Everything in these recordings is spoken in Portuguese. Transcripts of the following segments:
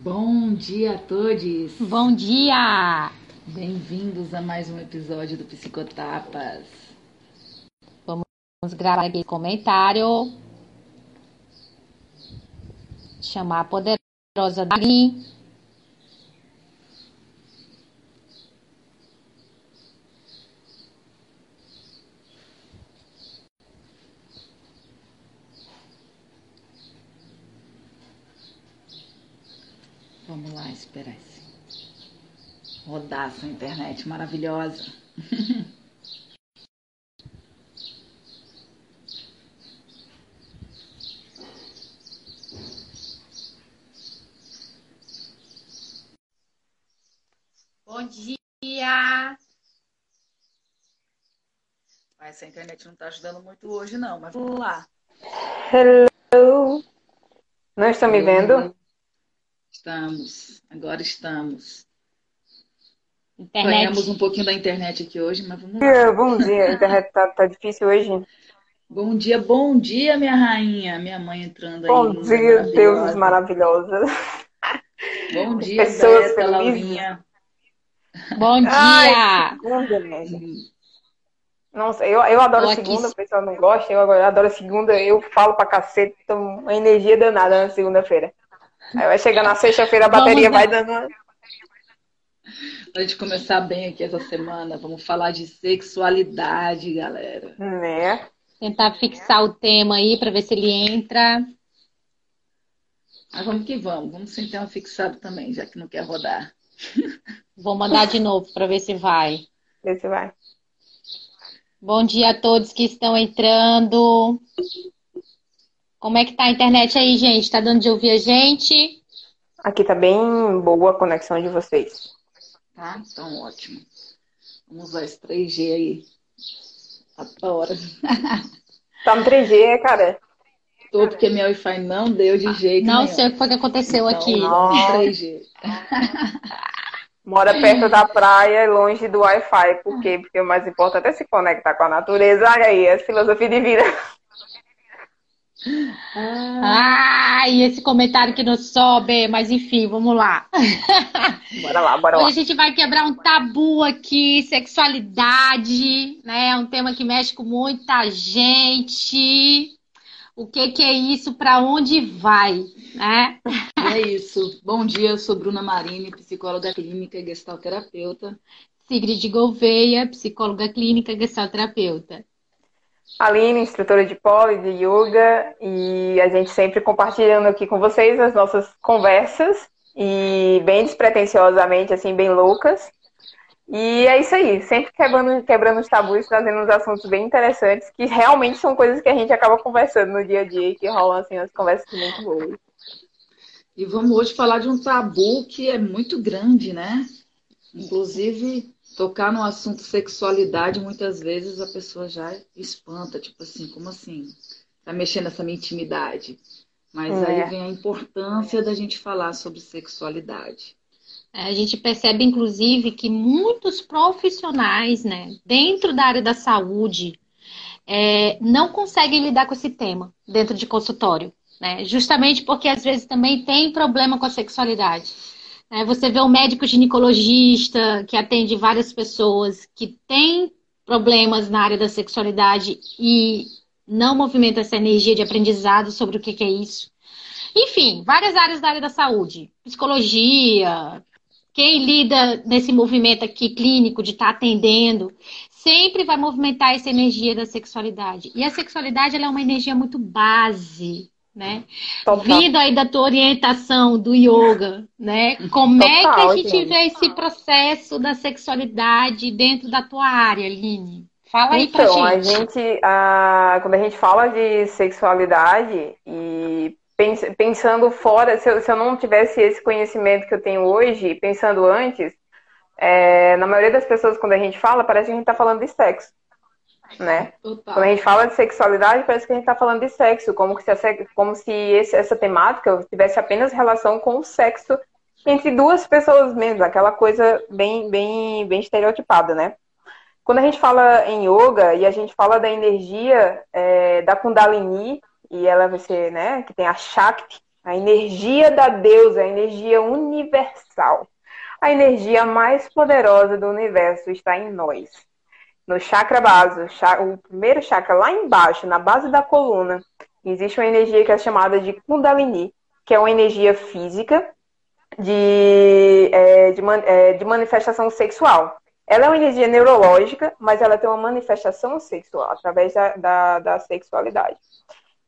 Bom dia a todos! Bom dia! Bem-vindos a mais um episódio do Psicotapas. Vamos gravar aqui comentário. Chamar a poderosa Dali. Vamos lá, esperar rodar essa internet maravilhosa. Bom dia! Essa internet não está ajudando muito hoje, não, mas vamos lá. Hello! Não estão me vendo? Estamos, agora estamos. Internet. Ganhamos um pouquinho da internet aqui hoje, mas vamos lá. Bom dia, a internet tá, tá difícil hoje. Bom dia, bom dia, minha rainha. Minha mãe entrando aí. Bom dia, deuses maravilhosa. maravilhosas. Bom dia, Pessoas Beta. Laurinha. Bom dia! Ai, segunda, né? Nossa, eu, eu adoro Tô aqui. segunda, o pessoal não gosta, eu agora adoro segunda, eu falo pra cacete, então uma energia danada na segunda-feira. Aí vai chegar na sexta-feira, a Vamos bateria lá. vai dando. Pra gente começar bem aqui essa semana, vamos falar de sexualidade, galera. Né? Tentar fixar o tema aí para ver se ele entra. Mas vamos que vamos, vamos sem tema fixado também, já que não quer rodar. Vou mandar de novo para ver se vai. Vê se vai. Bom dia a todos que estão entrando. Como é que tá a internet aí, gente? Tá dando de ouvir a gente? Aqui tá bem boa a conexão de vocês. Tá? Então, ótimo. Vamos usar esse 3G aí. Adora. Tá no 3G, cara. Tô porque meu Wi-Fi não deu de jeito Não nenhum. sei o que foi que aconteceu Então, aqui. Nossa. 3G. Mora perto da praia e longe do Wi-Fi. Por quê? Porque o mais importante é se conectar com a natureza. Olha aí, essa filosofia de vida. Ah, Ai, esse comentário que não sobe, mas enfim, vamos lá. Bora lá, bora Hoje lá. a gente vai quebrar um tabu aqui, sexualidade, né? É um tema que mexe com muita gente. O que que é isso? Para onde vai, né? é isso. Bom dia, eu sou Bruna Marini, psicóloga clínica e gestalterapeuta. Sigrid Gouveia, psicóloga clínica, gestalterapeuta. Aline, instrutora de pole, de yoga, e a gente sempre compartilhando aqui com vocês as nossas conversas, e bem despretensiosamente, assim, bem loucas. E é isso aí, sempre quebrando, quebrando os tabus, trazendo uns assuntos bem interessantes, que realmente são coisas que a gente acaba conversando no dia a dia, e que rolam, assim, as conversas muito boas. E vamos hoje falar de um tabu que é muito grande, né? Inclusive, tocar no assunto sexualidade, muitas vezes a pessoa já espanta, tipo assim, como assim? Tá mexendo nessa minha intimidade. Mas É. aí vem a importância da gente falar sobre sexualidade. É, A gente percebe, inclusive, que muitos profissionais, né, dentro da área da saúde, é, não conseguem lidar com esse tema dentro de consultório, né? Justamente porque às vezes também tem problema com a sexualidade. Né? Você vê um médico ginecologista que atende várias pessoas que têm problemas na área da sexualidade e não movimenta essa energia de aprendizado sobre o que que é isso. Enfim, várias áreas da área da saúde, psicologia, quem lida nesse movimento aqui clínico de estar atendendo, sempre vai movimentar essa energia da sexualidade. E a sexualidade é uma energia muito base, né? Total. Vindo aí da tua orientação do yoga, né? Como é que Total, a gente gente. vê esse processo da sexualidade dentro da tua área, Aline? Fala aí pra Então, a gente. gente, a- quando a gente fala de sexualidade e pens- pensando fora, se eu, se eu não tivesse esse conhecimento que eu tenho hoje, pensando antes, é, na maioria das pessoas, quando a gente fala, parece que a gente está falando de sexo, né? Total. Quando a gente fala de sexualidade, parece que a gente está falando de sexo, como, se, a se- como se esse- essa temática tivesse apenas relação com o sexo entre duas pessoas mesmo, aquela coisa bem, bem, bem estereotipada, né? Quando a gente fala em yoga e a gente fala da energia é, da Kundalini, e ela vai ser, né, que tem a Shakti, A energia da deusa, a energia universal. A energia mais poderosa do universo está em nós. No chakra base, o primeiro chakra lá embaixo, na base da coluna, existe uma energia que é chamada de Kundalini, que é uma energia física de, é, de, é, de manifestação sexual. Ela é uma energia neurológica, mas ela tem uma manifestação sexual, através da, da, da sexualidade.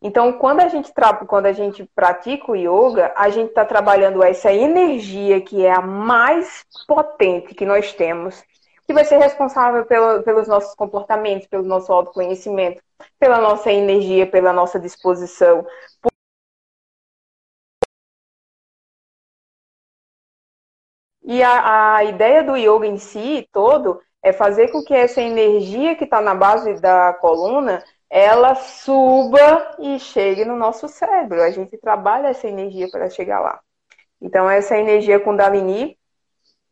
Então, quando a gente quando a gente pratica o yoga, a gente está trabalhando essa energia que é a mais potente que nós temos, que vai ser responsável pelo, pelos nossos comportamentos, pelo nosso autoconhecimento, pela nossa energia, pela nossa disposição. E a, a ideia do yoga em si todo é fazer com que essa energia que está na base da coluna ela suba e chegue no nosso cérebro. A gente trabalha essa energia para chegar lá. Então, essa energia Kundalini,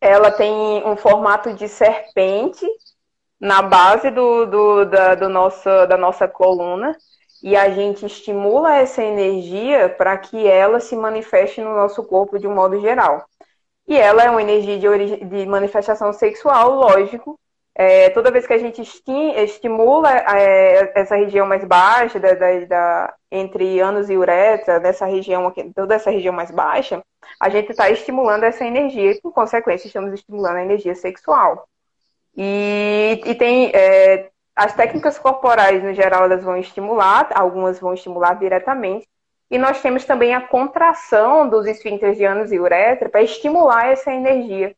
ela tem um formato de serpente na base do, do, da, do nosso, da nossa coluna e a gente estimula essa energia para que ela se manifeste no nosso corpo de um modo geral. E ela é uma energia de, de manifestação sexual, lógico, é, toda vez que a gente estimula é, essa região mais baixa, da, da, da, entre ânus e uretra, nessa região aqui, toda essa região mais baixa, a gente está estimulando essa energia e, por consequência, estamos estimulando a energia sexual. E, e tem é, as técnicas corporais, no geral, elas vão estimular, algumas vão estimular diretamente, e nós temos também a contração dos esfíncteres de ânus e uretra para estimular essa energia.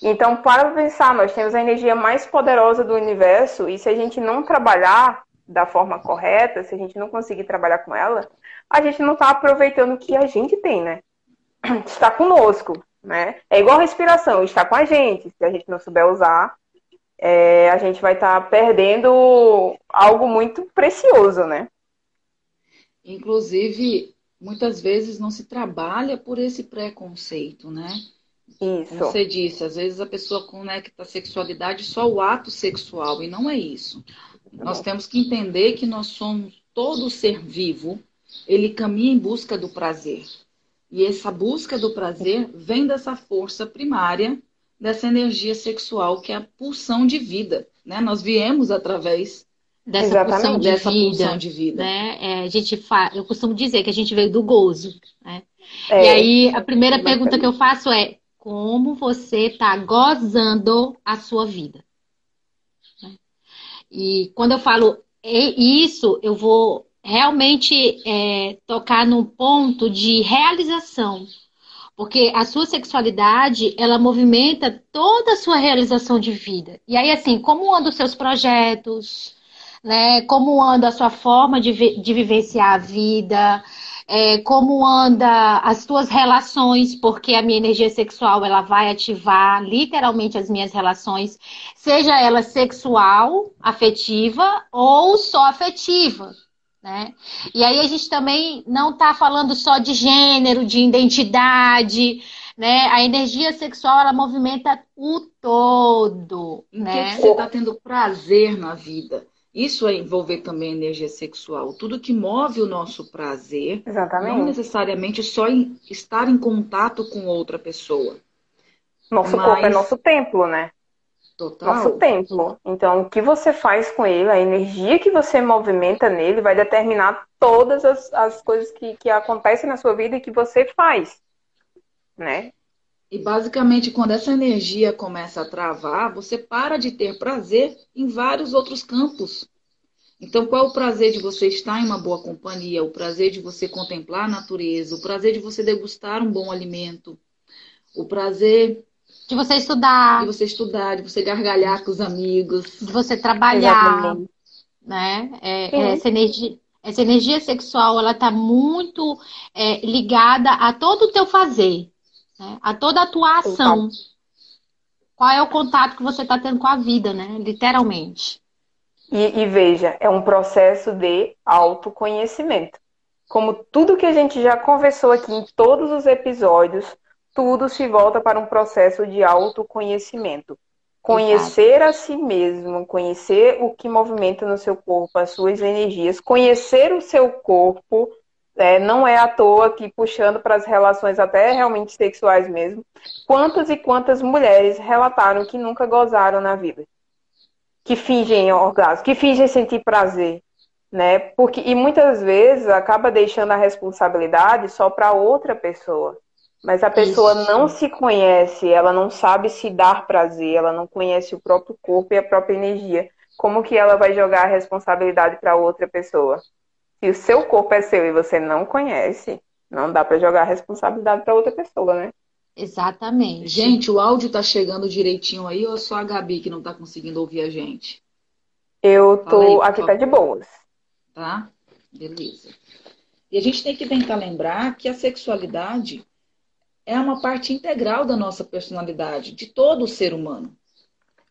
Então, para pensar, nós temos a energia mais poderosa do universo e se a gente não trabalhar da forma correta, se a gente não conseguir trabalhar com ela, a gente não está aproveitando o que a gente tem, né? Está conosco, né? É igual respiração, está com a gente. Se a gente não souber usar, é, a gente vai estar tá perdendo algo muito precioso, né? Inclusive, muitas vezes não se trabalha por esse preconceito, né? Isso. Como você disse, às vezes a pessoa conecta a sexualidade só o ato sexual, e não é isso. Tá nós temos que entender que nós somos todo ser vivo, ele caminha em busca do prazer. E essa busca do prazer vem dessa força primária, dessa energia sexual, que é a pulsão de vida. Né? Nós viemos através dessa Exatamente. pulsão de dessa vida. Pulsão de vida. Né? É, a gente fa... Eu costumo dizer que a gente veio do gozo. Né? É, e aí, a primeira pergunta que eu faço é: como você está gozando a sua vida. E quando eu falo isso, eu vou realmente é, tocar num ponto de realização. Porque a sua sexualidade, ela movimenta toda a sua realização de vida. E aí, assim, como andam os seus projetos, né? Como anda a sua forma de, vi de vivenciar a vida, é, como anda as tuas relações, porque a minha energia sexual ela vai ativar literalmente as minhas relações, seja ela sexual, afetiva ou só afetiva. Né? E aí a gente também não está falando só de gênero, de identidade, né? A energia sexual ela movimenta o todo. Em né? que você está tendo prazer na vida? Isso é envolver também energia sexual. Tudo que move o nosso prazer, Exatamente. não necessariamente só em estar em contato com outra pessoa. Nosso Mas... corpo é nosso templo, né? Total. Nosso templo. Então, o que você faz com ele, a energia que você movimenta nele, vai determinar todas as, as coisas que, que acontecem na sua vida e que você faz, né? E basicamente, quando essa energia começa a travar, você para de ter prazer em vários outros campos. Então, qual é o prazer de você estar em uma boa companhia? O prazer de você contemplar a natureza? O prazer de você degustar um bom alimento? O prazer de você estudar, de você estudar, de você gargalhar com os amigos, de você trabalhar, né? É, é, essa energia, essa energia sexual, ela está muito é, ligada a todo o teu fazer né? a toda a tua ação. Qual é o contato que você está tendo com a vida, né? Literalmente. E, e veja, é um processo de autoconhecimento. Como tudo que a gente já conversou aqui em todos os episódios, tudo se volta para um processo de autoconhecimento. Conhecer Exato. a si mesmo, conhecer o que movimenta no seu corpo, as suas energias, conhecer o seu corpo é, não é à toa que puxando para as relações até realmente sexuais mesmo, quantas e quantas mulheres relataram que nunca gozaram na vida, que fingem orgasmo, que fingem sentir prazer, né? Porque e muitas vezes acaba deixando a responsabilidade só para outra pessoa. Mas a pessoa Isso. não se conhece, ela não sabe se dar prazer, ela não conhece o próprio corpo e a própria energia. Como que ela vai jogar a responsabilidade para outra pessoa? Se o seu corpo é seu e você não conhece, não dá para jogar a responsabilidade para outra pessoa, né? Exatamente. Gente, o áudio tá chegando direitinho aí ou é só a Gabi que não tá conseguindo ouvir a gente? Eu tô aí, aqui tá de boas. Tá? Beleza. E a gente tem que tentar lembrar que a sexualidade é uma parte integral da nossa personalidade, de todo o ser humano.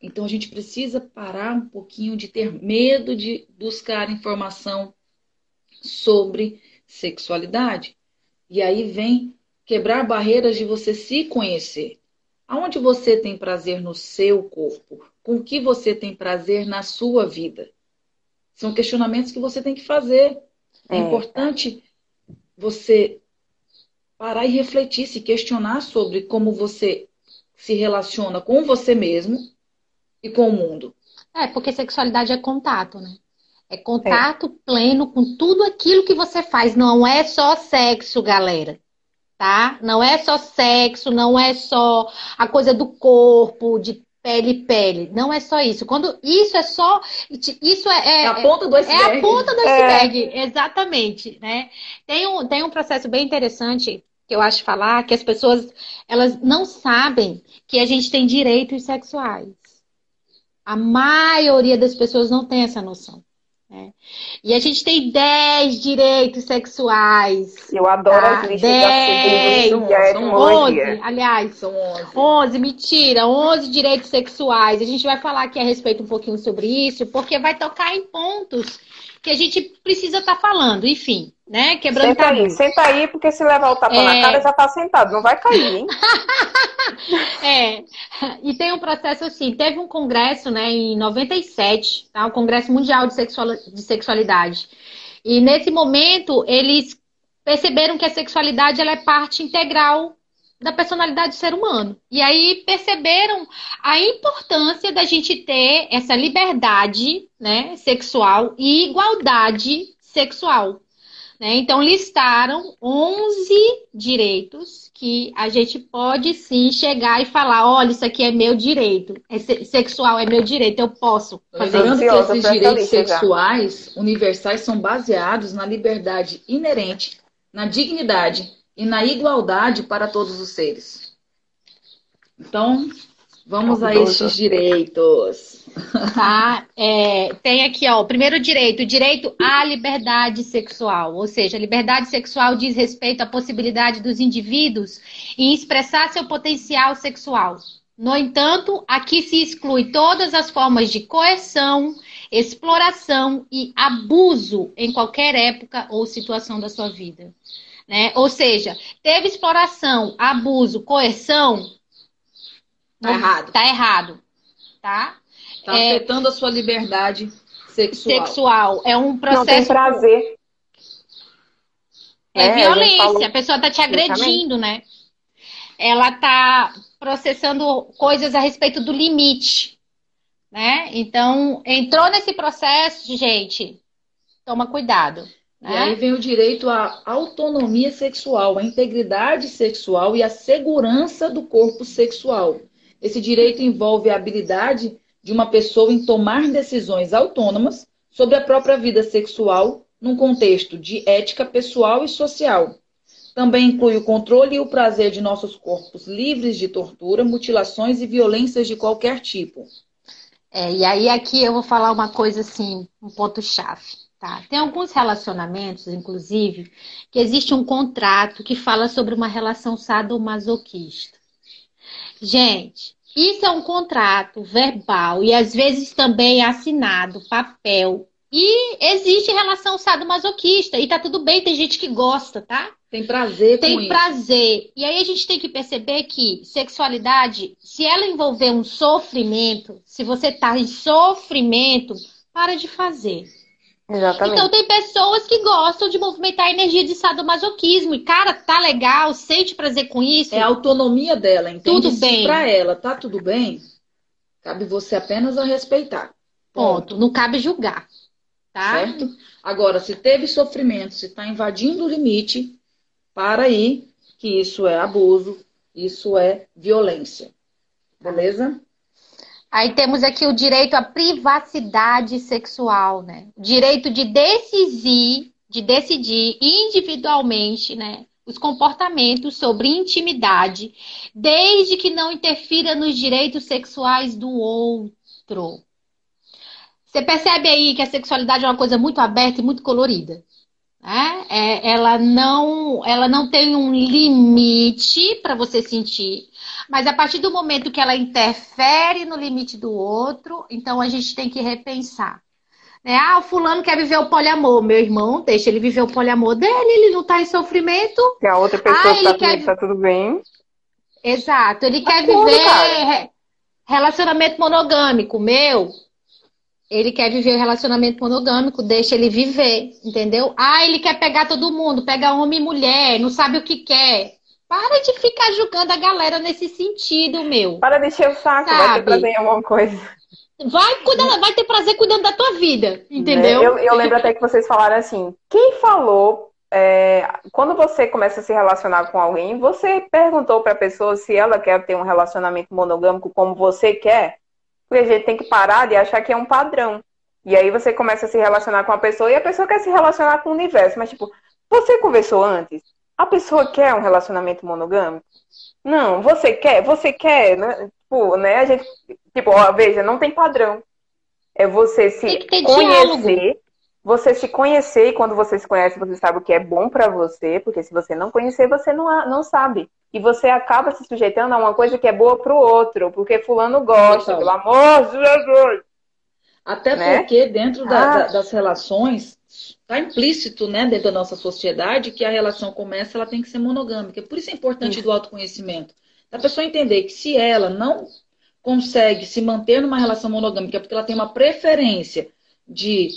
Então a gente precisa parar um pouquinho de ter medo de buscar informação sobre sexualidade. E aí vem quebrar barreiras de você se conhecer. Aonde você tem prazer no seu corpo? Com o que você tem prazer na sua vida? São questionamentos que você tem que fazer. É, é importante você parar e refletir, se questionar sobre como você se relaciona com você mesmo e com o mundo. É, porque sexualidade é contato, né? É contato é. pleno com tudo aquilo que você faz. Não é só sexo, galera. Tá? Não é só sexo, não é só a coisa do corpo, de pele pele. Não é só isso. Quando isso é só isso é, é, é a ponta do iceberg. É a ponta do iceberg, é. exatamente, né? Tem um, tem um processo bem interessante que eu acho falar, que as pessoas elas não sabem que a gente tem direitos sexuais. A maioria das pessoas não tem essa noção. Né? E a gente tem 10 direitos sexuais. Eu adoro tá? as listas 10, são, são 11, aliás, são 11. 11, mentira, 11 direitos sexuais. A gente vai falar aqui a respeito um pouquinho sobre isso, porque vai tocar em pontos que a gente precisa estar tá falando, enfim, né? Quebrando Senta aí, senta aí, porque se levar o tapa é... na cara já tá sentado, não vai cair, hein? é, e tem um processo assim, teve um congresso, né, em 97, tá? O Congresso Mundial de, Sexual... de Sexualidade. E nesse momento, eles perceberam que a sexualidade ela é parte integral da personalidade do ser humano. E aí perceberam a importância da gente ter essa liberdade né, sexual e igualdade sexual. Né? Então, listaram 11 direitos que a gente pode sim chegar e falar: olha, isso aqui é meu direito, é sexual é meu direito, eu posso fazer Lembrando que esses direitos sexuais já. universais são baseados na liberdade inerente, na dignidade e na igualdade para todos os seres. Então, vamos a estes direitos. Tá? É, tem aqui, ó, o primeiro direito, o direito à liberdade sexual. Ou seja, a liberdade sexual diz respeito à possibilidade dos indivíduos em expressar seu potencial sexual. No entanto, aqui se exclui todas as formas de coerção, exploração e abuso em qualquer época ou situação da sua vida. Né? Ou seja, teve exploração, abuso, coerção, tá errado. Tá errado, tá? Tá é, afetando a sua liberdade sexual. Sexual é um processo. Não tem prazer. É, é violência. A, a, pessoa tá te agredindo, né? Ela tá processando coisas a respeito do limite, né? Então entrou nesse processo, gente, toma cuidado. E aí vem o direito à autonomia sexual, à integridade sexual e à segurança do corpo sexual. Esse direito envolve a habilidade de uma pessoa em tomar decisões autônomas sobre a própria vida sexual num contexto de ética pessoal e social. Também inclui o controle e o prazer de nossos corpos livres de tortura, mutilações e violências de qualquer tipo. É, e aí aqui eu vou falar uma coisa assim, um ponto chave. Tá? Tem alguns relacionamentos, inclusive, que existe um contrato que fala sobre uma relação sadomasoquista. Gente, isso é um contrato verbal e às vezes também é assinado, papel. E existe relação sadomasoquista e tá tudo bem, tem gente que gosta, tá? Tem prazer com Tem prazer. E aí a gente tem que perceber que sexualidade, se ela envolver um sofrimento, se você tá em sofrimento, para de fazer Exatamente. Então tem pessoas que gostam de movimentar a energia de sadomasoquismo. E, cara, tá legal, sente prazer com isso. É a autonomia dela, entende? Tudo Se bem. pra ela tá tudo bem, cabe você apenas a respeitar. Ponto. Não cabe julgar. Tá? Certo? Agora, se teve sofrimento, se está invadindo o limite, para aí, que isso é abuso, isso é violência. Beleza? Aí temos aqui o direito à privacidade sexual, né? Direito de decidir, de decidir individualmente, né? Os comportamentos sobre intimidade, desde que não interfira nos direitos sexuais do outro. Você percebe aí que a sexualidade é uma coisa muito aberta e muito colorida. Né? É, ela, não, ela não tem um limite para você sentir, mas a partir do momento que ela interfere no limite do outro, então a gente tem que repensar. Né? Ah, o fulano quer viver o poliamor. Meu irmão, deixa ele viver o poliamor dele, ele não está em sofrimento. Se a outra pessoa Ah, que tá ele comigo quer- tá tudo bem. Exato, ele quer Acordo, viver cara. re- relacionamento monogâmico. Meu, ele quer viver o relacionamento monogâmico, deixa ele viver, entendeu? Ah, ele quer pegar todo mundo, pega homem e mulher, não sabe o que quer. Para de ficar julgando a galera nesse sentido, meu. Para de encher o saco, vai Sabe? ter prazer em alguma coisa. Vai cuidar, vai ter prazer cuidando da tua vida, entendeu? Né? Eu, eu lembro até que vocês falaram assim: quem falou, é, quando você começa a se relacionar com alguém, você perguntou pra pessoa se ela quer ter um relacionamento monogâmico como você quer? Porque a gente tem que parar de achar que é um padrão. E aí você começa a se relacionar com a pessoa e a pessoa quer se relacionar com o universo. Mas, tipo, você conversou antes? A pessoa quer um relacionamento monogâmico? Não, você quer? Você quer? Né? Tipo, né? A gente, tipo, ó, veja, não tem padrão. É você se conhecer, você se conhecer e quando você se conhece, você sabe o que é bom pra você, porque se você não conhecer, você não, não sabe. E você acaba se sujeitando a uma coisa que é boa pro outro, porque fulano gosta, pelo amor de Jesus. Até Né? porque dentro da- Ah. da- das relações está implícito, né, dentro da nossa sociedade, que a relação começa, ela tem que ser monogâmica. Por isso é importante Isso. do autoconhecimento. Da pessoa entender que se ela não consegue se manter numa relação monogâmica porque ela tem uma preferência de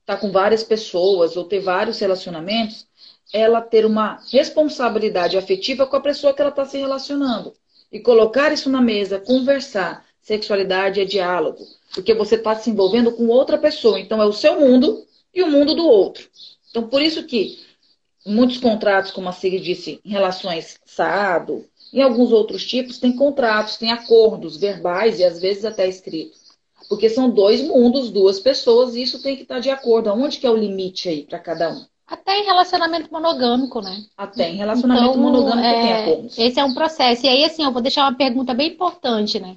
estar com várias pessoas ou ter vários relacionamentos, ela ter uma responsabilidade afetiva com a pessoa que ela está se relacionando. E colocar isso na mesa, conversar. Sexualidade é diálogo. Porque você está se envolvendo com outra pessoa. Então é o seu mundo e o mundo do outro. Então por isso que muitos contratos, como a Sigrid disse, em relações SADO, em alguns outros tipos, tem contratos, tem acordos verbais e às vezes até escritos. Porque são dois mundos, duas pessoas, e isso tem que estar de acordo. Aonde que é o limite aí para cada um? Até em relacionamento monogâmico, né? Até em relacionamento Então, monogâmico é, tem acordos. Esse é um processo. E aí, assim, eu vou deixar uma pergunta bem importante, né?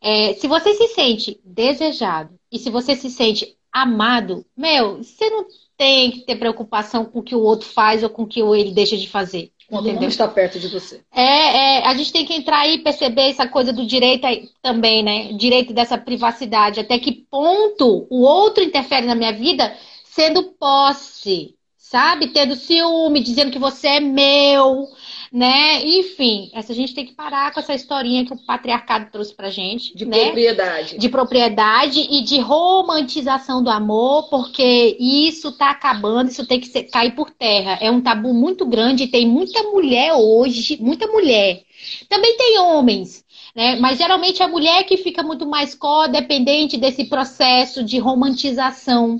É, se você se sente desejado e se você se sente amado, meu, você não tem que ter preocupação com o que o outro faz ou com o que ele deixa de fazer. Quando não entendeu? está perto de você. É, é, a gente tem que entrar aí e perceber essa coisa do direito aí também, né? Direito dessa privacidade. Até que ponto o outro interfere na minha vida sendo posse, sabe? Tendo ciúme, dizendo que você é meu, né? Enfim, essa a gente tem que parar com essa historinha que o patriarcado trouxe pra gente, De né? propriedade. de propriedade e de romantização do amor, porque isso tá acabando, isso tem que ser- cair por terra. É um tabu muito grande, tem muita mulher hoje, muita mulher. Também tem homens, né? Mas geralmente é a mulher que fica muito mais codependente desse processo de romantização,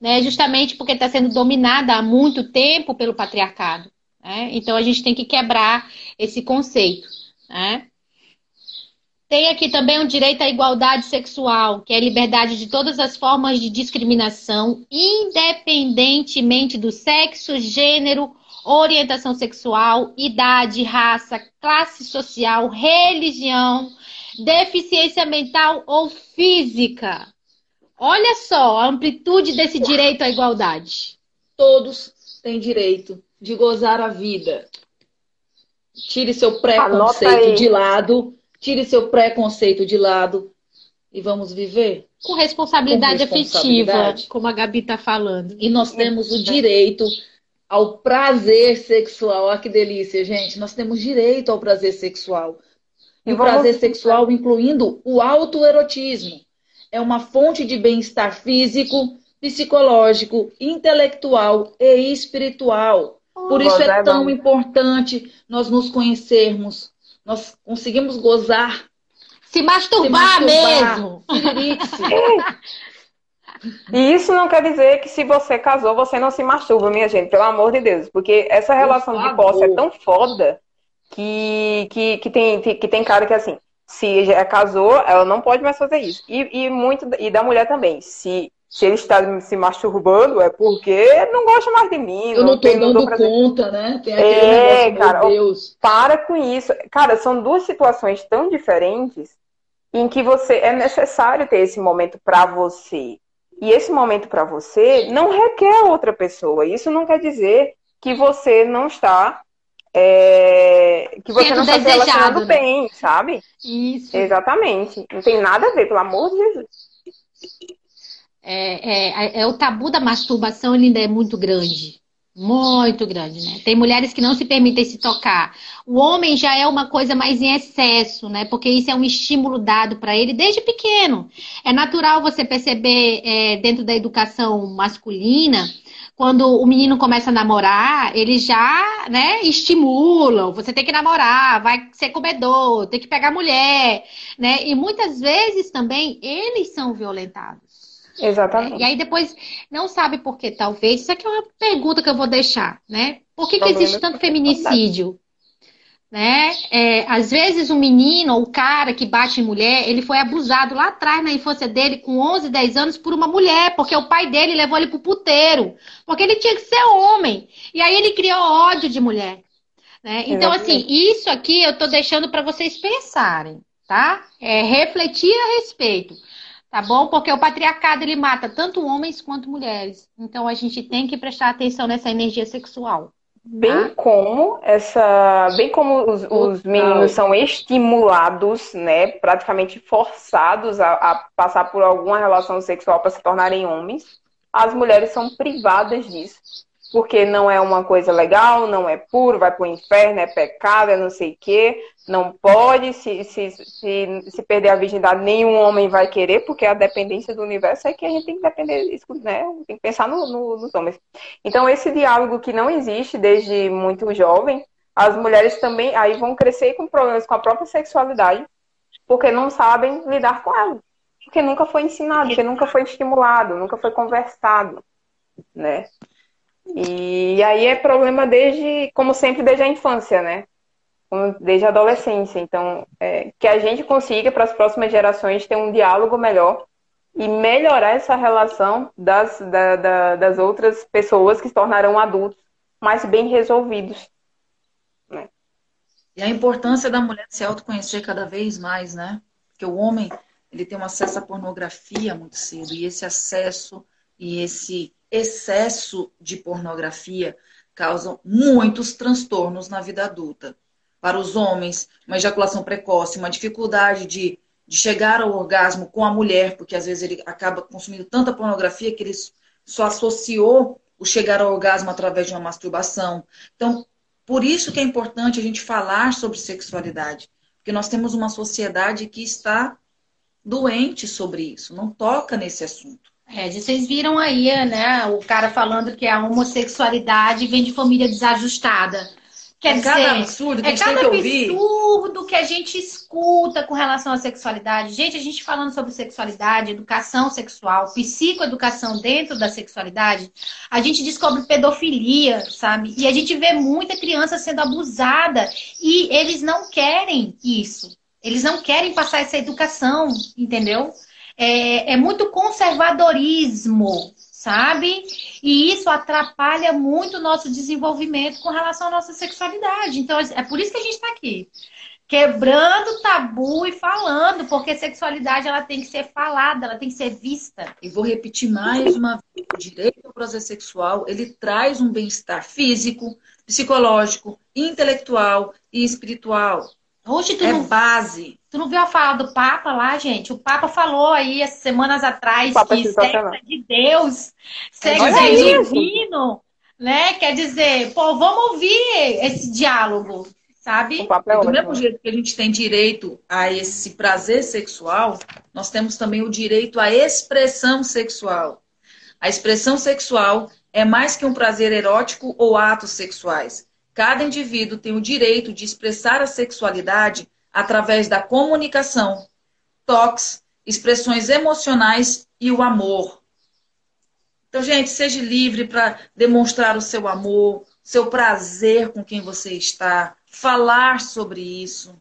né? Justamente porque está sendo dominada há muito tempo pelo patriarcado. Né? Então a gente tem que quebrar esse conceito, né? Tem aqui também o direito à igualdade sexual, que é a liberdade de todas as formas de discriminação, independentemente do sexo, gênero, orientação sexual, idade, raça, classe social, religião, deficiência mental ou física. Olha só a amplitude desse direito à igualdade. Todos têm direito de gozar a vida. Tire seu preconceito de lado. Tire seu preconceito de lado. E vamos viver. Com responsabilidade, Com responsabilidade. afetiva, como a Gabi está falando. E nós temos o direito ao prazer sexual. Olha que delícia, gente. Nós temos direito ao prazer sexual. E o prazer sexual incluindo o autoerotismo. É uma fonte de bem-estar físico, psicológico, intelectual e espiritual. Por isso é tão importante nós nos conhecermos. Nós conseguimos gozar. Se masturbar, se masturbar mesmo. E isso não quer dizer que se você casou, você não se masturba, minha gente, pelo amor de Deus. Porque essa relação de posse é tão foda que, que, que, tem, que tem cara que assim, se já casou, ela não pode mais fazer isso. E, e, muito, e da mulher também. Se, se ele está se masturbando, é porque não gosta mais de mim. Eu não, estou dando conta, né? Tem aquele é, negócio, cara, Deus. Para com isso. Cara, são duas situações tão diferentes em que você é necessário ter esse momento para você. E esse momento para você não requer outra pessoa. Isso não quer dizer que você não está é, que você Sendo não está se relacionando né? bem, sabe? Isso. Exatamente. Não tem nada a ver, pelo amor de Jesus. É, é, é, o tabu da masturbação ainda é muito grande. Muito grande, né? Tem mulheres que não se permitem se tocar. O homem já é uma coisa mais em excesso, né? Porque isso é um estímulo dado para ele desde pequeno. É natural você perceber é, dentro da educação masculina quando o menino começa a namorar, eles já, né, estimulam, você tem que namorar, vai ser comedor, tem que pegar mulher, né? E muitas vezes também eles são violentados. Exatamente. E aí depois não sabe por que, talvez. Isso aqui é uma pergunta que eu vou deixar, né? Por que, que existe tanto feminicídio? né? É, às vezes o menino ou o cara que bate em mulher, ele foi abusado lá atrás na infância dele com 11, 10 anos por uma mulher, porque o pai dele levou ele pro puteiro, porque ele tinha que ser homem. E aí ele criou ódio de mulher, né? Então assim, isso aqui eu tô deixando para vocês pensarem, tá? É refletir a respeito. Tá bom? Porque o patriarcado ele mata tanto homens quanto mulheres. Então a gente tem que prestar atenção nessa energia sexual. Bem ah. como essa, bem como os, os meninos são estimulados, né, praticamente forçados a, a passar por alguma relação sexual para se tornarem homens, as mulheres são privadas disso porque não é uma coisa legal, não é puro, vai para o inferno, é pecado, é não sei o quê, não pode, se, se, se, se, perder a virgindade, nenhum homem vai querer, porque a dependência do universo é que a gente tem que depender, né? tem que pensar no, no, nos homens. Então, esse diálogo que não existe desde muito jovem, as mulheres também aí vão crescer com problemas com a própria sexualidade, porque não sabem lidar com ela. Porque nunca foi ensinado, porque nunca foi estimulado, nunca foi conversado, né? E aí é problema desde, como sempre, desde a infância, né? Desde a adolescência. Então, é, que a gente consiga, para as próximas gerações, ter um diálogo melhor e melhorar essa relação das, da, da, das outras pessoas que se tornarão adultos mais bem resolvidos. Né? E a importância da mulher se autoconhecer cada vez mais, né? Porque o homem ele tem um acesso à pornografia muito cedo, e esse acesso e esse excesso de pornografia causam muitos transtornos na vida adulta. Para os homens, uma ejaculação precoce, uma dificuldade de, de chegar ao orgasmo com a mulher, porque às vezes ele acaba consumindo tanta pornografia que ele só associou o chegar ao orgasmo através de uma masturbação. Então, por isso que é importante a gente falar sobre sexualidade, porque nós temos uma sociedade que está doente sobre isso, não toca nesse assunto. É, vocês viram aí, né, o cara falando que a homossexualidade vem de família desajustada. Quer é dizer, cada absurdo que é cada absurdo que a gente escuta com relação à sexualidade. Gente, a gente falando sobre sexualidade, educação sexual, psicoeducação dentro da sexualidade, a gente descobre pedofilia, sabe? E a gente vê muita criança sendo abusada e eles não querem isso. Eles não querem passar essa educação, entendeu? é, é muito conservadorismo, sabe? E isso atrapalha muito o nosso desenvolvimento com relação à nossa sexualidade. Então, é por isso que a gente está aqui. Quebrando tabu e falando, porque sexualidade ela tem que ser falada, ela tem que ser vista. E vou repetir mais uma vez: o direito ao prazer sexual ele traz um bem-estar físico, psicológico, intelectual e espiritual. Hoje tu é não, base. Tu não viu a fala do Papa lá, gente? O Papa falou aí semanas atrás que sexo é de Deus, sexo é divino, né? Quer dizer, pô, vamos ouvir esse diálogo, sabe? É do mesmo jeito que a gente tem direito a esse prazer sexual, nós temos também o direito à expressão sexual. A expressão sexual é mais que um prazer erótico ou atos sexuais. Cada indivíduo tem o direito de expressar a sexualidade através da comunicação, toques, expressões emocionais e o amor. Então, gente, seja livre para demonstrar o seu amor, seu prazer com quem você está, falar sobre isso,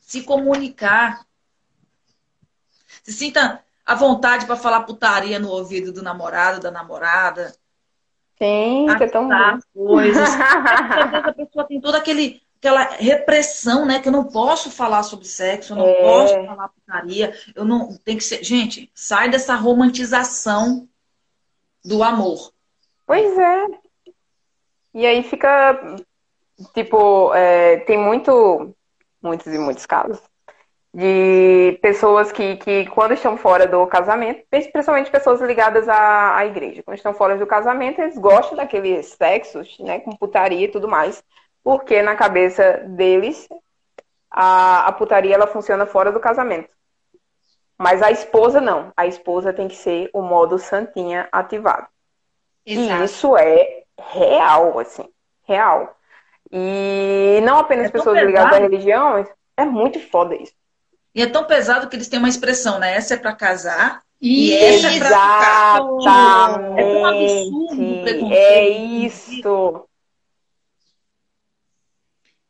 se comunicar. Se sinta à vontade para falar putaria no ouvido do namorado, da namorada. Sim, que é tão coisas. a pessoa tem toda aquele, aquela repressão, né? Que eu não posso falar sobre sexo, eu não é. posso falar putaria, eu não tem que ser. Gente, sai dessa romantização do amor. Pois é. E aí fica tipo, é, tem muito, muitos e muitos casos de pessoas que, que, quando estão fora do casamento, principalmente pessoas ligadas à, à igreja, quando estão fora do casamento, eles gostam daqueles sexos, né, com putaria e tudo mais, porque na cabeça deles a, a putaria ela funciona fora do casamento. Mas a esposa não. A esposa tem que ser o modo santinha ativado. Exato. E isso é real, assim, real. E não apenas é pessoas ligadas à religião, é muito foda isso. E é tão pesado que eles têm uma expressão, né? Essa é para casar e essa é pra ficar. É um absurdo. É isso.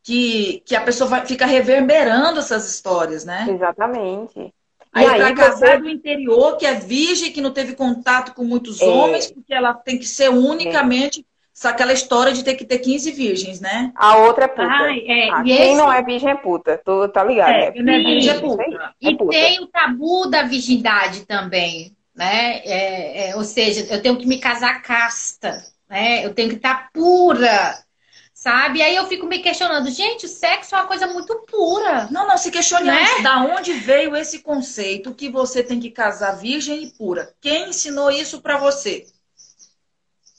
Que, que a pessoa vai, fica reverberando essas histórias, né? Exatamente. Aí, aí para casar você... do interior, que é virgem, que não teve contato com muitos é. homens, porque ela tem que ser unicamente só aquela história de ter que ter 15 virgens, né? A outra é puta. Ai, é, ah, quem esse... não é virgem é puta. Tu tá ligado, é, né? Não é virgem é puta. É e puta. tem o tabu da virgindade também, né? É, é, ou seja, eu tenho que me casar casta, né? Eu tenho que estar pura, sabe? E aí eu fico me questionando, gente, o sexo é uma coisa muito pura. Não, não, se questione né? antes, da onde veio esse conceito que você tem que casar virgem e pura? Quem ensinou isso para você?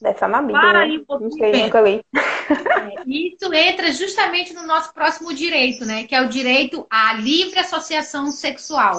Deve estar na Bíblia. Para né? aí um pouquinho. Não sei, nunca li. É, isso entra justamente no nosso próximo direito, né? Que é o direito à livre associação sexual.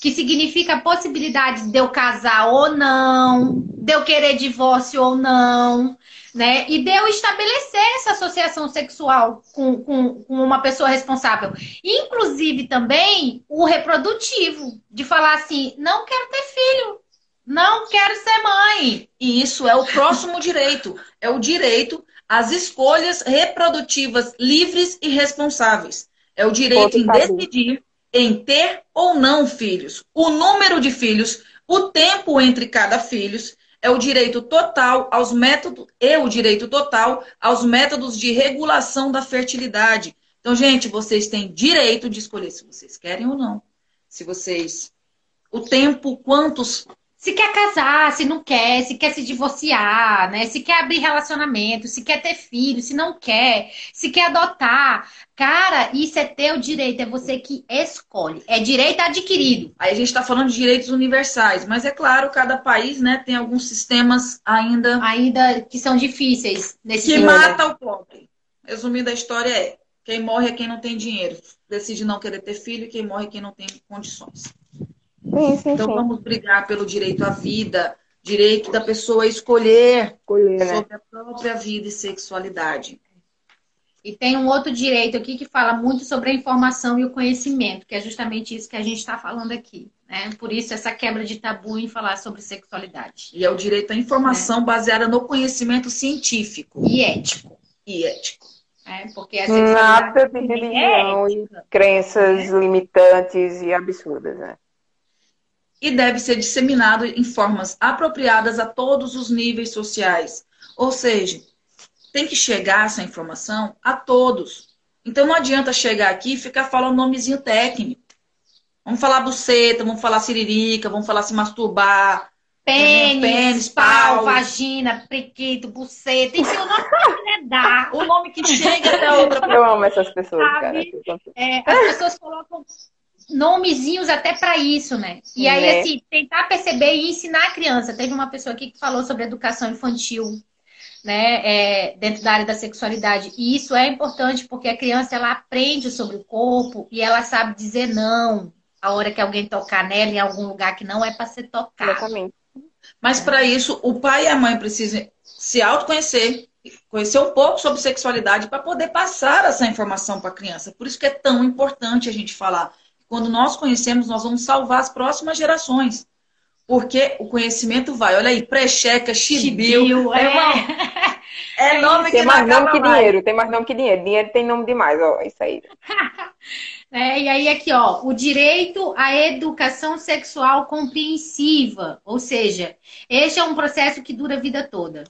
Que significa a possibilidade de eu casar ou não, de eu querer divórcio ou não, né? E de eu estabelecer essa associação sexual com, com, com uma pessoa responsável. Inclusive também o reprodutivo, de falar assim, não quero ter filho, não quero ser mãe. E isso é o próximo direito. É o direito às escolhas reprodutivas livres e responsáveis. É o direito em decidir em ter ou não filhos, o número de filhos, o tempo entre cada filho, é o direito total aos métodos e o direito total aos métodos de regulação da fertilidade. Então, gente, vocês têm direito de escolher se vocês querem ou não. Se vocês o tempo, quantos se quer casar, se não quer, se quer se divorciar, né? Se quer abrir relacionamento, se quer ter filho, se não quer, se quer adotar. Cara, isso é teu direito, é você que escolhe. É direito adquirido. Aí a gente está falando de direitos universais, mas é claro, cada país, né, tem alguns sistemas ainda. Ainda que são difíceis nesse Que mata o pobre. Resumindo a história é: quem morre é quem não tem dinheiro. Decide não querer ter filho, e quem morre é quem não tem condições. Sim, sim, então sim. vamos brigar pelo direito à vida, direito da pessoa escolher, escolher né? sobre a própria vida e sexualidade. E tem um outro direito aqui que fala muito sobre a informação e o conhecimento, que é justamente isso que a gente está falando aqui. Né? Por isso, essa quebra de tabu em falar sobre sexualidade. E é o direito à informação é. baseada no conhecimento científico. E ético. E ético. É, porque a Nada de religião é e crenças é. limitantes e absurdas, né? E deve ser disseminado em formas apropriadas a todos os níveis sociais. Ou seja, tem que chegar essa informação a todos. Então não adianta chegar aqui e ficar falando nomezinho técnico. Vamos falar buceta, vamos falar siririca, vamos falar se masturbar. Pênis, pênis pau, pau, vagina, prequito, buceta. Tem que ser o nome que dar. O nome que chega até outra pessoa. Eu amo essas pessoas, Sabe? cara. É, as pessoas colocam nomezinhos até para isso, né? E aí, né? assim, tentar perceber e ensinar a criança. Teve uma pessoa aqui que falou sobre educação infantil, né? É, dentro da área da sexualidade. E isso é importante porque a criança ela aprende sobre o corpo e ela sabe dizer não a hora que alguém tocar nela em algum lugar que não é para ser tocado. Exatamente. Mas para isso, o pai e a mãe precisam se autoconhecer, conhecer um pouco sobre sexualidade para poder passar essa informação para a criança. Por isso que é tão importante a gente falar. Quando nós conhecemos, nós vamos salvar as próximas gerações. Porque o conhecimento vai. Olha aí, pré-checa, chibiu. É, é, é nome tem que mais nome que mais. dinheiro. Tem mais nome que dinheiro. Dinheiro tem nome demais, ó. Isso aí. É, e aí aqui, ó, o direito à educação sexual compreensiva, ou seja, este é um processo que dura a vida toda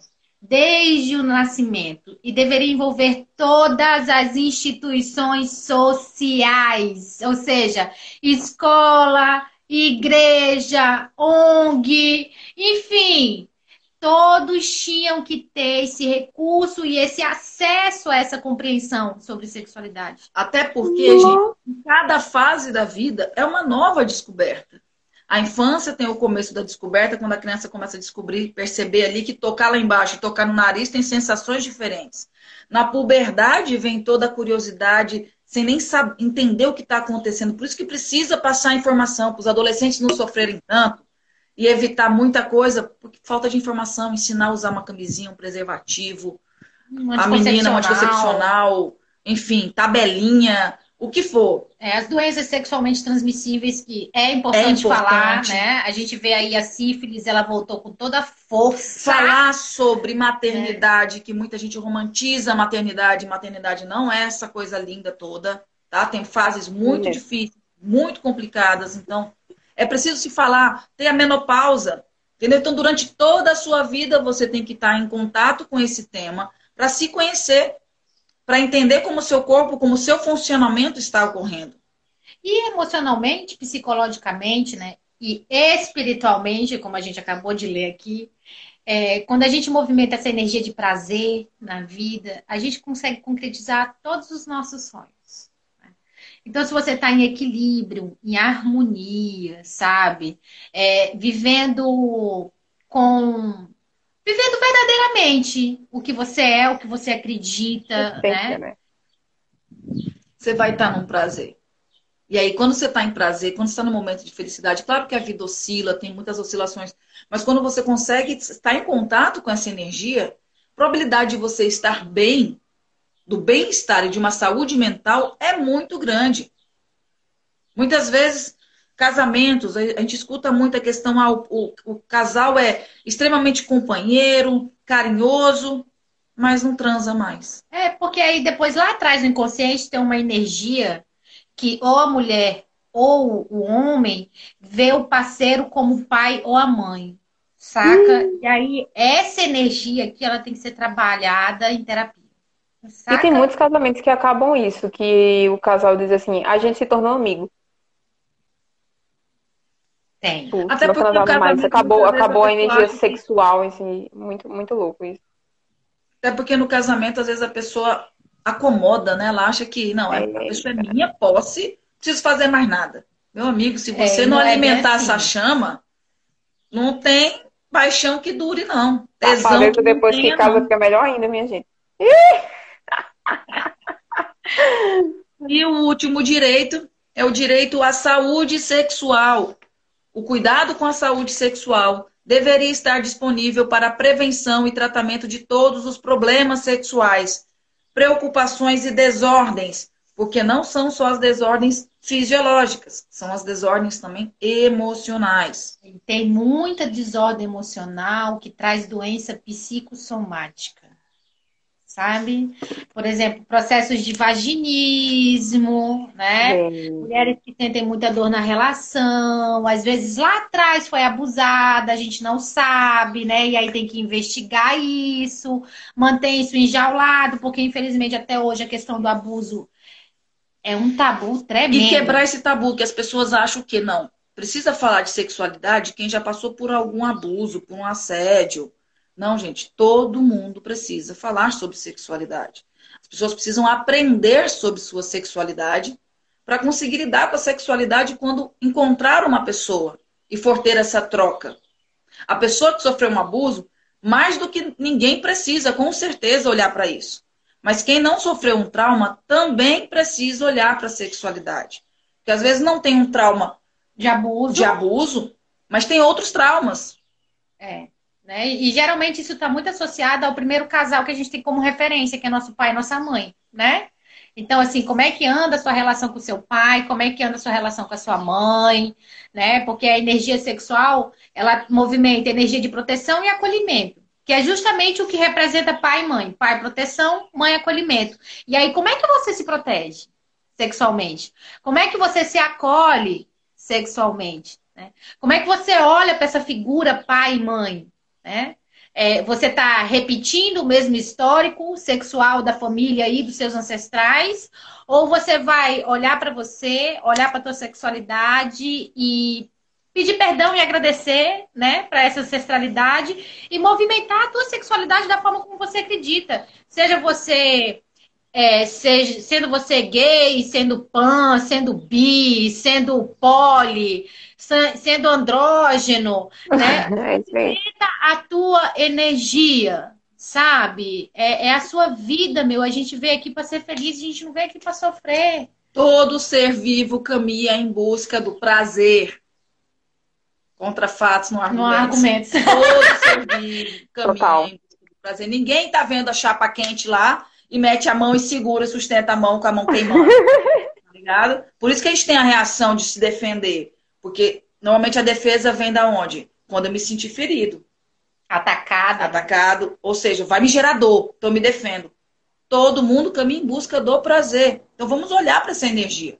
desde o nascimento e deveria envolver todas as instituições sociais, ou seja, escola, igreja, ONG, enfim, todos tinham que ter esse recurso e esse acesso a essa compreensão sobre sexualidade. Até porque, gente, em cada fase da vida é uma nova descoberta. A infância tem o começo da descoberta, quando a criança começa a descobrir, perceber ali que tocar lá embaixo e tocar no nariz tem sensações diferentes. Na puberdade vem toda a curiosidade, sem nem saber, entender o que está acontecendo. Por isso que precisa passar informação para os adolescentes não sofrerem tanto e evitar muita coisa, porque falta de informação, ensinar a usar uma camisinha, um preservativo, um a menina, um anticoncepcional, enfim, tabelinha, o que for. É, as doenças sexualmente transmissíveis que é importante, é importante, falar, né? A gente vê aí a sífilis, ela voltou com toda a força. Falar sobre maternidade, é. que muita gente romantiza a maternidade, maternidade não é essa coisa linda toda, tá? Tem fases muito é. difíceis, muito complicadas, então é preciso se falar, tem a menopausa, entendeu? Então durante toda a sua vida você tem que estar em contato com esse tema para se conhecer para entender como o seu corpo, como o seu funcionamento está ocorrendo. E emocionalmente, psicologicamente, né? E espiritualmente, como a gente acabou de ler aqui, é, quando a gente movimenta essa energia de prazer na vida, a gente consegue concretizar todos os nossos sonhos. Né? Então, se você está em equilíbrio, em harmonia, sabe? É, vivendo com vivendo verdadeiramente o que você é, o que você acredita, né? né? Você vai estar num prazer. E aí, quando você está em prazer, quando você está no momento de felicidade, claro que a vida oscila, tem muitas oscilações, mas quando você consegue estar em contato com essa energia, a probabilidade de você estar bem, do bem-estar e de uma saúde mental é muito grande. Muitas vezes casamentos, a gente escuta muito a questão, ah, o, o, o casal é extremamente companheiro, carinhoso, mas não transa mais. É, porque aí depois lá atrás no inconsciente tem uma energia que ou a mulher ou o homem vê o parceiro como o pai ou a mãe, saca? Hum. E aí essa energia aqui ela tem que ser trabalhada em terapia. Saca? E tem muitos casamentos que acabam isso, que o casal diz assim, a gente se tornou amigo. Tem. Putz, Até porque o mais. Acabou, acabou a energia sexual, assim, muito, muito louco isso. Até porque no casamento, às vezes, a pessoa acomoda, né? Ela acha que, não, é, a pessoa é minha posse, não preciso fazer mais nada. Meu amigo, se você é, não, não é alimentar assim. essa chama, não tem paixão que dure, não. Tesão que depois que casa fica melhor ainda, minha gente. e o último direito é o direito à saúde sexual. O cuidado com a saúde sexual deveria estar disponível para a prevenção e tratamento de todos os problemas sexuais, preocupações e desordens, porque não são só as desordens fisiológicas, são as desordens também emocionais. Tem muita desordem emocional que traz doença psicossomática sabe? Por exemplo, processos de vaginismo, né? Mulheres que sentem muita dor na relação, às vezes lá atrás foi abusada, a gente não sabe, né? E aí tem que investigar isso, manter isso enjaulado, porque infelizmente até hoje a questão do abuso é um tabu tremendo. E quebrar esse tabu que as pessoas acham que não. Precisa falar de sexualidade quem já passou por algum abuso, por um assédio, não, gente, todo mundo precisa falar sobre sexualidade. As pessoas precisam aprender sobre sua sexualidade para conseguir lidar com a sexualidade quando encontrar uma pessoa e for ter essa troca. A pessoa que sofreu um abuso, mais do que ninguém precisa, com certeza, olhar para isso. Mas quem não sofreu um trauma também precisa olhar para a sexualidade. Porque às vezes não tem um trauma de abuso. de abuso, mas tem outros traumas É. Né? E geralmente isso está muito associado ao primeiro casal que a gente tem como referência, que é nosso pai e nossa mãe, né? Então, assim, como é que anda a sua relação com o seu pai? Como é que anda a sua relação com a sua mãe? Né? Porque a energia sexual, ela movimenta energia de proteção e acolhimento, que é justamente o que representa pai e mãe. Pai, proteção, mãe, acolhimento. E aí, como é que você se protege sexualmente? Como é que você se acolhe sexualmente? Né? Como é que você olha para essa figura pai e mãe? Né? É, você está repetindo o mesmo histórico sexual da família e dos seus ancestrais, ou você vai olhar para você, olhar para a tua sexualidade e pedir perdão e agradecer, né, para essa ancestralidade e movimentar a tua sexualidade da forma como você acredita. Seja você é, seja, sendo você gay, sendo pan, sendo bi, sendo poli, sendo andrógeno, né? Movimenta a tua energia, sabe? É, é, a sua vida, meu. A gente veio aqui para ser feliz, a gente não veio aqui para sofrer. Todo ser vivo caminha em busca do prazer. Contra fatos, no argumento. Não há argumentos. Todo ser vivo caminha Total. em busca do prazer. Ninguém tá vendo a chapa quente lá e mete a mão e segura, sustenta a mão com a mão queimando. tá ligado? Por isso que a gente tem a reação de se defender. Porque normalmente a defesa vem da onde? Quando eu me sentir ferido. Atacado. Atacado. Ou seja, vai me gerar dor. Então eu me defendo. Todo mundo caminha em busca do prazer. Então vamos olhar para essa energia.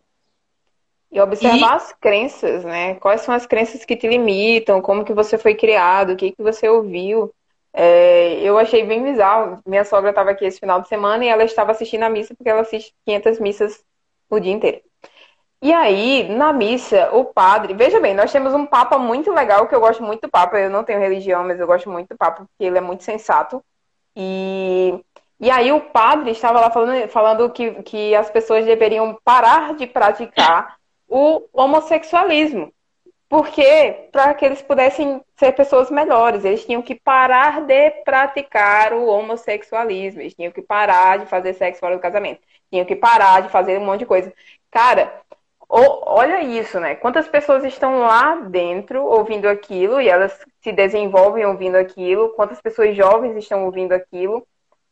E observar e... as crenças, né? Quais são as crenças que te limitam, como que você foi criado, o que, que você ouviu. É, eu achei bem bizarro. Minha sogra estava aqui esse final de semana e ela estava assistindo a missa, porque ela assiste 500 missas o dia inteiro. E aí, na missa, o padre. Veja bem, nós temos um Papa muito legal, que eu gosto muito do Papa. Eu não tenho religião, mas eu gosto muito do Papa, porque ele é muito sensato. E, e aí, o padre estava lá falando, falando que, que as pessoas deveriam parar de praticar o homossexualismo. Porque, para que eles pudessem ser pessoas melhores, eles tinham que parar de praticar o homossexualismo, eles tinham que parar de fazer sexo fora do casamento, tinham que parar de fazer um monte de coisa. Cara, olha isso, né? Quantas pessoas estão lá dentro ouvindo aquilo e elas se desenvolvem ouvindo aquilo, quantas pessoas jovens estão ouvindo aquilo,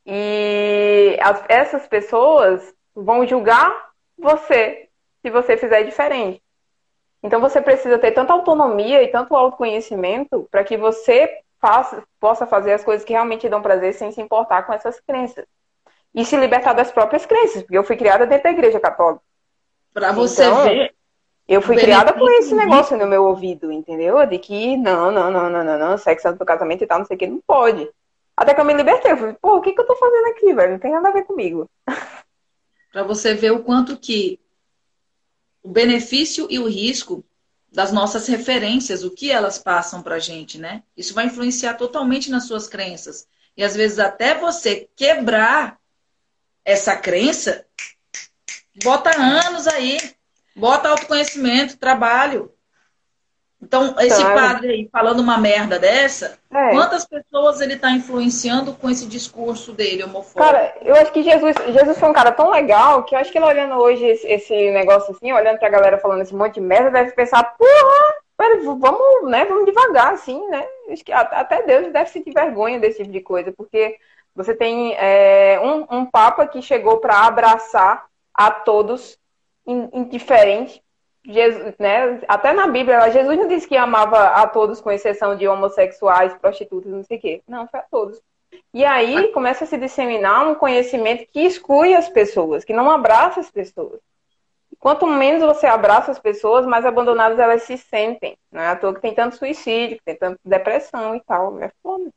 e as, essas pessoas vão julgar você se você fizer diferente. Então você precisa ter tanta autonomia e tanto autoconhecimento para que você faça, possa fazer as coisas que realmente dão prazer sem se importar com essas crenças. E se libertar das próprias crenças, porque eu fui criada dentro da igreja católica. Para você então, ver. Eu fui criada com esse negócio no meu ouvido, entendeu? De que não, não, não, não, não, não, sexo antes do casamento e tal, não sei o que, não pode. Até que eu me libertei. Eu falei, pô, o que, que eu tô fazendo aqui, velho? Não tem nada a ver comigo. Para você ver o quanto que o benefício e o risco das nossas referências, o que elas passam para a gente, né? Isso vai influenciar totalmente nas suas crenças. E às vezes até você quebrar essa crença, bota anos aí, bota autoconhecimento, trabalho. Então, esse claro. padre aí falando uma merda dessa, é. quantas pessoas ele está influenciando com esse discurso dele, homofóbico? Cara, eu acho que Jesus, Jesus foi um cara tão legal que eu acho que ele olhando hoje esse, esse negócio assim, olhando pra galera falando esse monte de merda, deve pensar, porra, vamos, né, vamos devagar, assim, né? Acho que até Deus deve sentir vergonha desse tipo de coisa, porque você tem é, um, um Papa que chegou para abraçar a todos indiferente Jesus, né? Até na Bíblia, Jesus não disse que amava a todos, com exceção de homossexuais, prostitutas, não sei o quê. Não, foi a todos. E aí começa a se disseminar um conhecimento que exclui as pessoas, que não abraça as pessoas. Quanto menos você abraça as pessoas, mais abandonadas elas se sentem. Não é à toa que tem tanto suicídio, que tem tanta depressão e tal. É foda.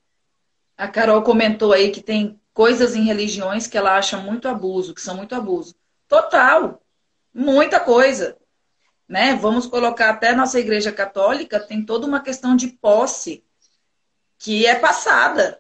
A Carol comentou aí que tem coisas em religiões que ela acha muito abuso, que são muito abuso. Total. Muita coisa né? Vamos colocar até nossa igreja católica tem toda uma questão de posse que é passada.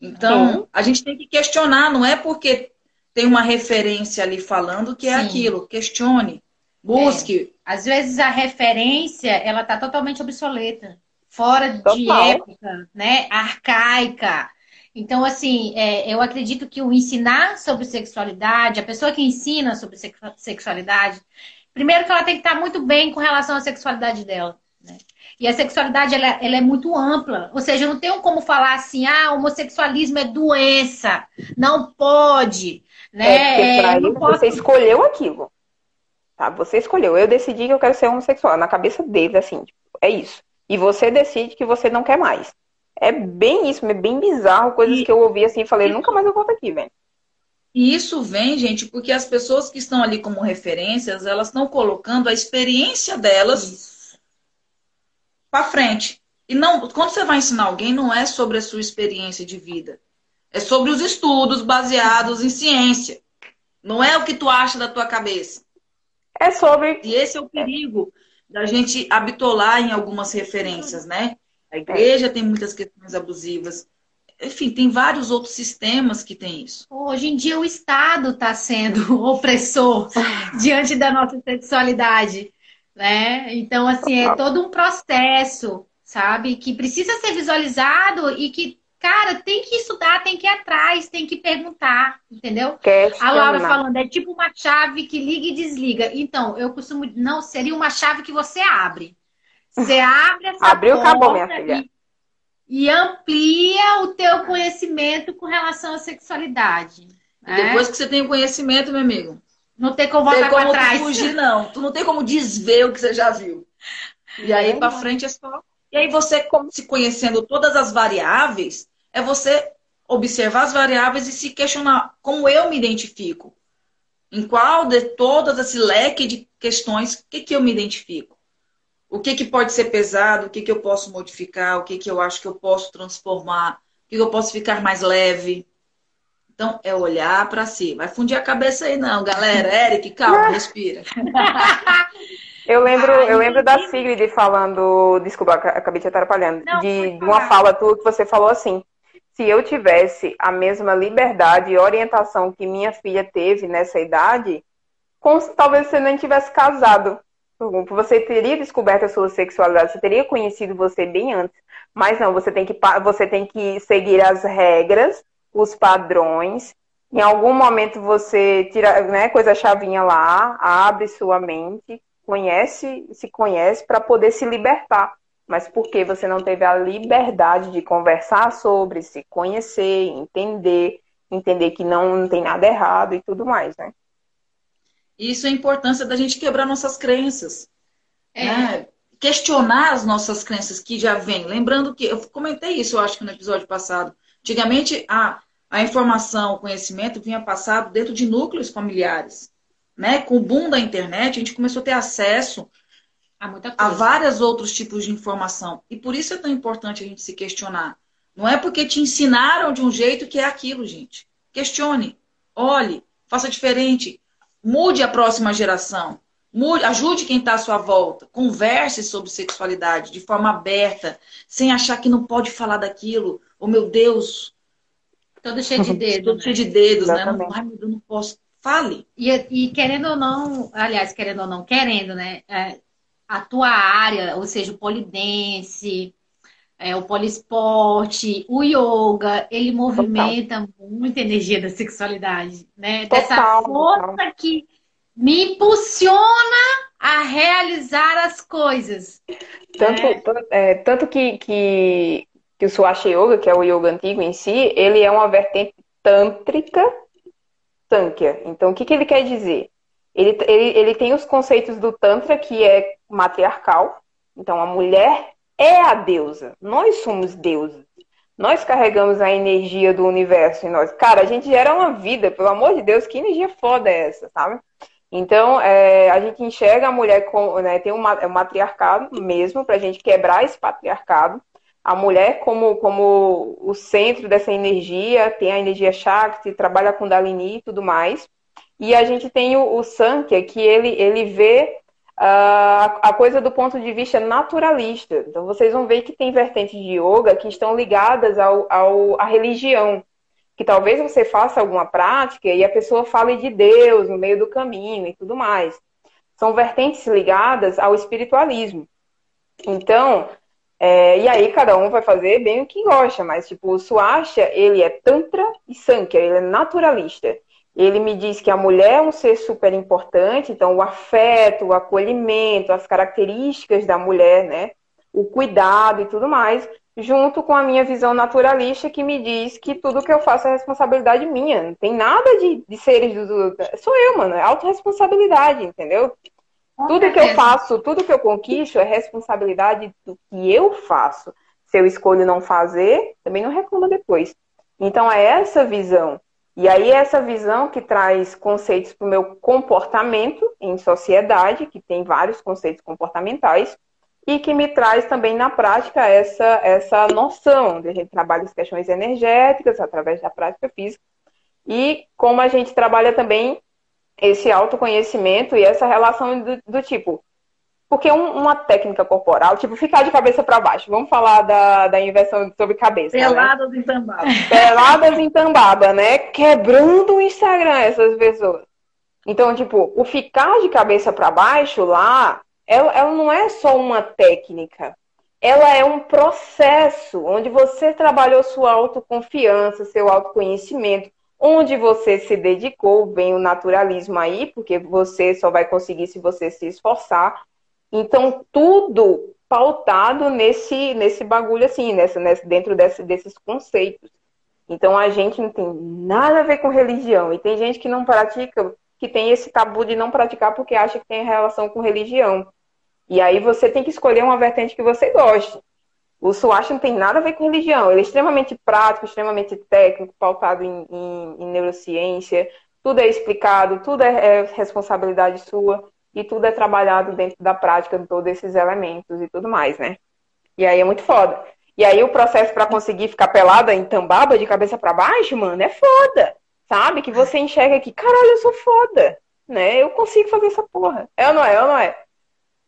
Então, a gente tem que questionar, não é porque tem uma referência ali falando que é Sim. aquilo. Questione, busque. É. Às vezes a referência, ela tá totalmente obsoleta, fora Total. de época, né? Arcaica. Então, assim, é, eu acredito que o ensinar sobre sexualidade, a pessoa que ensina sobre sexualidade, Primeiro que ela tem que estar muito bem com relação à sexualidade dela. Né? E a sexualidade ela, ela, é muito ampla, ou seja, não tem como falar assim, ah, homossexualismo é doença, não pode, né? É, é, posso... você escolheu aquilo, tá? Você escolheu. Eu decidi que eu quero ser homossexual. Na cabeça deles, assim, tipo, é isso. E você decide que você não quer mais. É bem isso, é bem bizarro, coisas e... que eu ouvi assim e falei, nunca mais eu volto aqui, velho. E isso vem, gente, porque as pessoas que estão ali como referências, elas estão colocando a experiência delas para frente. E não, quando você vai ensinar alguém, não é sobre a sua experiência de vida. É sobre os estudos baseados em ciência. Não é o que tu acha da tua cabeça. É sobre. E esse é o perigo da gente habitolar em algumas referências, né? A igreja tem muitas questões abusivas. Enfim, tem vários outros sistemas que tem isso. Hoje em dia o Estado está sendo opressor diante da nossa sexualidade, né? Então, assim, é todo um processo, sabe? Que precisa ser visualizado e que, cara, tem que estudar, tem que ir atrás, tem que perguntar, entendeu? A Laura falando, é tipo uma chave que liga e desliga. Então, eu costumo, não, seria uma chave que você abre. Você abre essa Abriu, porta acabou, minha filha. E, e, amplia o teu conhecimento com relação à sexualidade. Né? Depois que você tem o conhecimento, meu amigo. Não tem como voltar para trás. fugir, não. Tu não tem como desver o que você já viu. E aí, para frente, é só. E aí, você, se conhecendo todas as variáveis, é você observar as variáveis e se questionar como eu me identifico. Em qual de todas esse leque de questões, o que, que eu me identifico? O que, que pode ser pesado, o que, que eu posso modificar, o que, que eu acho que eu posso transformar, o que, que eu posso ficar mais leve. Então, é olhar para si. Vai fundir a cabeça aí, não, galera. Eric, calma, respira. Eu lembro, eu lembro da Sigrid falando, desculpa, acabei te atrapalhando, não, de, de uma fala tua que você falou assim: se eu tivesse a mesma liberdade e orientação que minha filha teve nessa idade, com, talvez você nem tivesse casado. Você teria descoberto a sua sexualidade, você teria conhecido você bem antes. Mas não, você tem que, você tem que seguir as regras, os padrões. Em algum momento você tira, né, coisa chavinha lá, abre sua mente, conhece, se conhece para poder se libertar. Mas porque você não teve a liberdade de conversar sobre, se conhecer, entender, entender que não, não tem nada errado e tudo mais, né? Isso é a importância da gente quebrar nossas crenças. É. Né? Questionar as nossas crenças que já vêm. Lembrando que, eu comentei isso, eu acho que no episódio passado. Antigamente, a, a informação, o conhecimento vinha passado dentro de núcleos familiares. Né? Com o boom da internet, a gente começou a ter acesso a, a vários outros tipos de informação. E por isso é tão importante a gente se questionar. Não é porque te ensinaram de um jeito que é aquilo, gente. Questione, olhe, faça diferente. Mude a próxima geração. Mude, ajude quem está à sua volta. Converse sobre sexualidade de forma aberta, sem achar que não pode falar daquilo. Oh, meu Deus. Todo cheio de dedos. Todo né? cheio de dedos, né? Não, ai, meu Deus, não posso. Fale. E, e, querendo ou não, aliás, querendo ou não, querendo, né? É, a tua área, ou seja, o polidense, é, o poliesporte, o yoga, ele movimenta total. muita energia da sexualidade, né? Total, Dessa força que me impulsiona a realizar as coisas. Tanto, né? é, tanto que, que, que o Swastika Yoga, que é o yoga antigo em si, ele é uma vertente tântrica Sankhya. Então, o que, que ele quer dizer? Ele, ele, ele tem os conceitos do Tantra, que é matriarcal. Então, a mulher é a deusa. Nós somos deuses. Nós carregamos a energia do universo em nós. Cara, a gente gera uma vida, pelo amor de Deus, que energia foda é essa, sabe? Então, é, a gente enxerga a mulher como, né, tem um, matriarcado mesmo, para a gente quebrar esse patriarcado. A mulher como, como o centro dessa energia, tem a energia Shakti, trabalha com Dalini e tudo mais. E a gente tem o, o Sankhya, que ele, ele vê a coisa do ponto de vista naturalista. Então, vocês vão ver que tem vertentes de yoga que estão ligadas ao, ao, à religião. Que talvez você faça alguma prática e a pessoa fale de Deus no meio do caminho e tudo mais. São vertentes ligadas ao espiritualismo. Então, é, e aí cada um vai fazer bem o que gosta, mas tipo, o Swasha, ele é Tantra e Sankhya, ele é naturalista. Ele me diz que a mulher é um ser super importante, então o afeto, o acolhimento, as características da mulher, né? O cuidado e tudo mais, junto com a minha visão naturalista que me diz que tudo que eu faço é responsabilidade minha. Não tem nada de, de seres do. Sou eu, mano. É autorresponsabilidade, entendeu? Com tudo certeza. que eu faço, tudo que eu conquisto é responsabilidade do que eu faço. Se eu escolho não fazer, também não reclamo depois. Então é essa visão. E aí, essa visão que traz conceitos para o meu comportamento em sociedade, que tem vários conceitos comportamentais, e que me traz também na prática essa, essa noção de a gente trabalha as questões energéticas através da prática física, e como a gente trabalha também esse autoconhecimento e essa relação do, do tipo, porque um, uma técnica corporal, tipo, ficar de cabeça para baixo. Vamos falar da, da inversão sobre cabeça. Peladas né? em tambaba. Peladas em tambaba, né? Quebrando o Instagram essas pessoas. Então, tipo, o ficar de cabeça para baixo lá, ela, ela não é só uma técnica. Ela é um processo onde você trabalhou sua autoconfiança, seu autoconhecimento, onde você se dedicou, vem o naturalismo aí, porque você só vai conseguir se você se esforçar. Então, tudo pautado nesse, nesse bagulho assim, nessa, nessa, dentro desse, desses conceitos. Então, a gente não tem nada a ver com religião. E tem gente que não pratica, que tem esse tabu de não praticar porque acha que tem relação com religião. E aí você tem que escolher uma vertente que você goste. O Suash não tem nada a ver com religião. Ele é extremamente prático, extremamente técnico, pautado em, em, em neurociência. Tudo é explicado, tudo é, é responsabilidade sua e tudo é trabalhado dentro da prática de todos esses elementos e tudo mais, né? E aí é muito foda. E aí o processo para conseguir ficar pelada em tambaba de cabeça para baixo, mano, é foda. Sabe? Que você enxerga que, caralho, eu sou foda, né? Eu consigo fazer essa porra. É ou não é? É ou não é?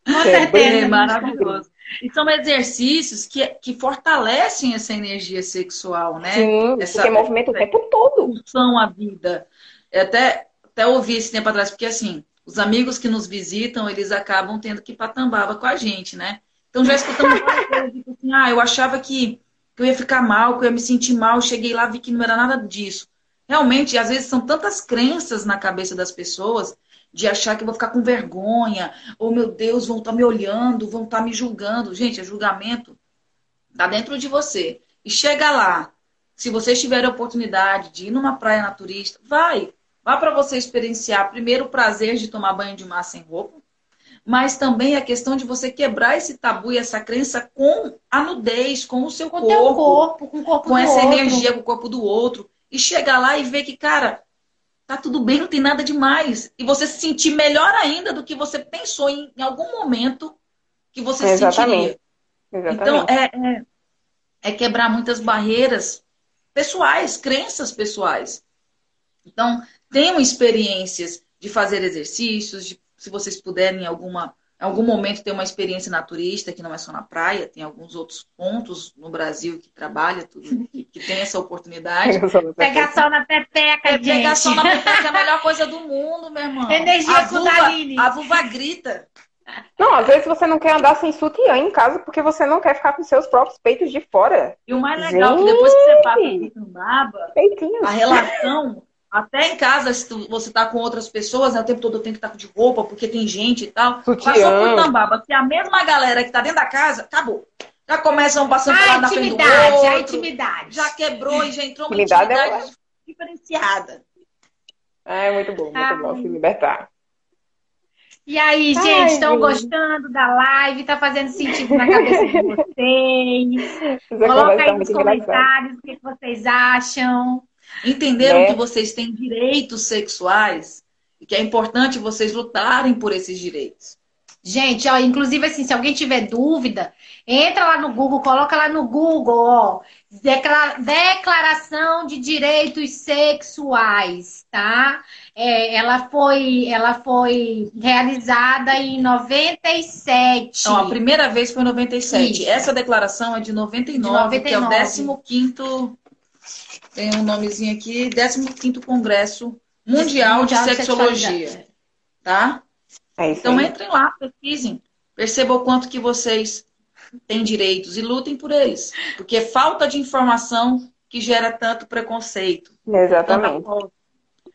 Com é certeza, é maravilhoso. E são exercícios que, que fortalecem essa energia sexual, né? Sim, essa, porque movimenta o tempo todo. São a vida. Eu até, até ouvi esse tempo atrás, porque assim, os amigos que nos visitam, eles acabam tendo que ir para Tambaba com a gente, né? Então já escutamos várias coisas, tipo assim, ah, eu achava que, que eu ia ficar mal, que eu ia me sentir mal, cheguei lá, vi que não era nada disso. Realmente, às vezes são tantas crenças na cabeça das pessoas de achar que eu vou ficar com vergonha, ou meu Deus, vão estar tá me olhando, vão estar tá me julgando. Gente, é julgamento está dentro de você. E chega lá, se vocês tiverem a oportunidade de ir numa praia naturista, vai. Vá para você experienciar primeiro o prazer de tomar banho de mar sem roupa, mas também a questão de você quebrar esse tabu e essa crença com a nudez, com o seu com corpo, corpo, com o corpo com essa outro. energia, com o corpo do outro. E chegar lá e ver que, cara, tá tudo bem, não tem nada demais. E você se sentir melhor ainda do que você pensou em, em algum momento que você se sentiria. Exatamente. Então, é, é, é quebrar muitas barreiras pessoais, crenças pessoais. Então, tenham experiências de fazer exercícios, de, se vocês puderem, em alguma em algum momento ter uma experiência naturista, que não é só na praia, tem alguns outros pontos no Brasil que trabalha tudo, que, que tem essa oportunidade. Pegar sol na pepeca, é, gente. Pegar sol na pepeca é a melhor coisa do mundo, meu irmão. Energia a vulva, a vulva grita. Não, às vezes você não quer andar sem sutiã em casa porque você não quer ficar com seus próprios peitos de fora. E o mais legal é que depois que você passa por Cambaba, a relação até em casa, se você tá com outras pessoas, né, o tempo todo eu tenho que estar tá de roupa, porque tem gente e tal. Sutiã. Passou por Tambaba. Se a mesma galera que tá dentro da casa, acabou. Já começam passando por lá na frente do outro. A intimidade. Já quebrou e já entrou uma intimidade, intimidade é diferenciada. É muito bom, muito ah. bom se libertar. E aí, gente, estão gostando da live? Tá fazendo sentido na cabeça de vocês? Coloca aí nos comentários o que vocês acham. Entenderam né? que vocês têm direitos sexuais e que é importante vocês lutarem por esses direitos. Gente, ó, inclusive assim, se alguém tiver dúvida, entra lá no Google, coloca lá no Google, ó, Declaração de Direitos Sexuais, tá? É, ela foi, ela foi realizada em 97. Então, a primeira vez foi em 97. Isso. Essa declaração é de 99, de 99. que é o 15 tem um nomezinho aqui, 15 Congresso Mundial, de, Sexologia. Tá? É então entrem lá, pesquisem. Percebam o quanto que vocês têm direitos e lutem por eles. Porque é falta de informação que gera tanto preconceito. Exatamente.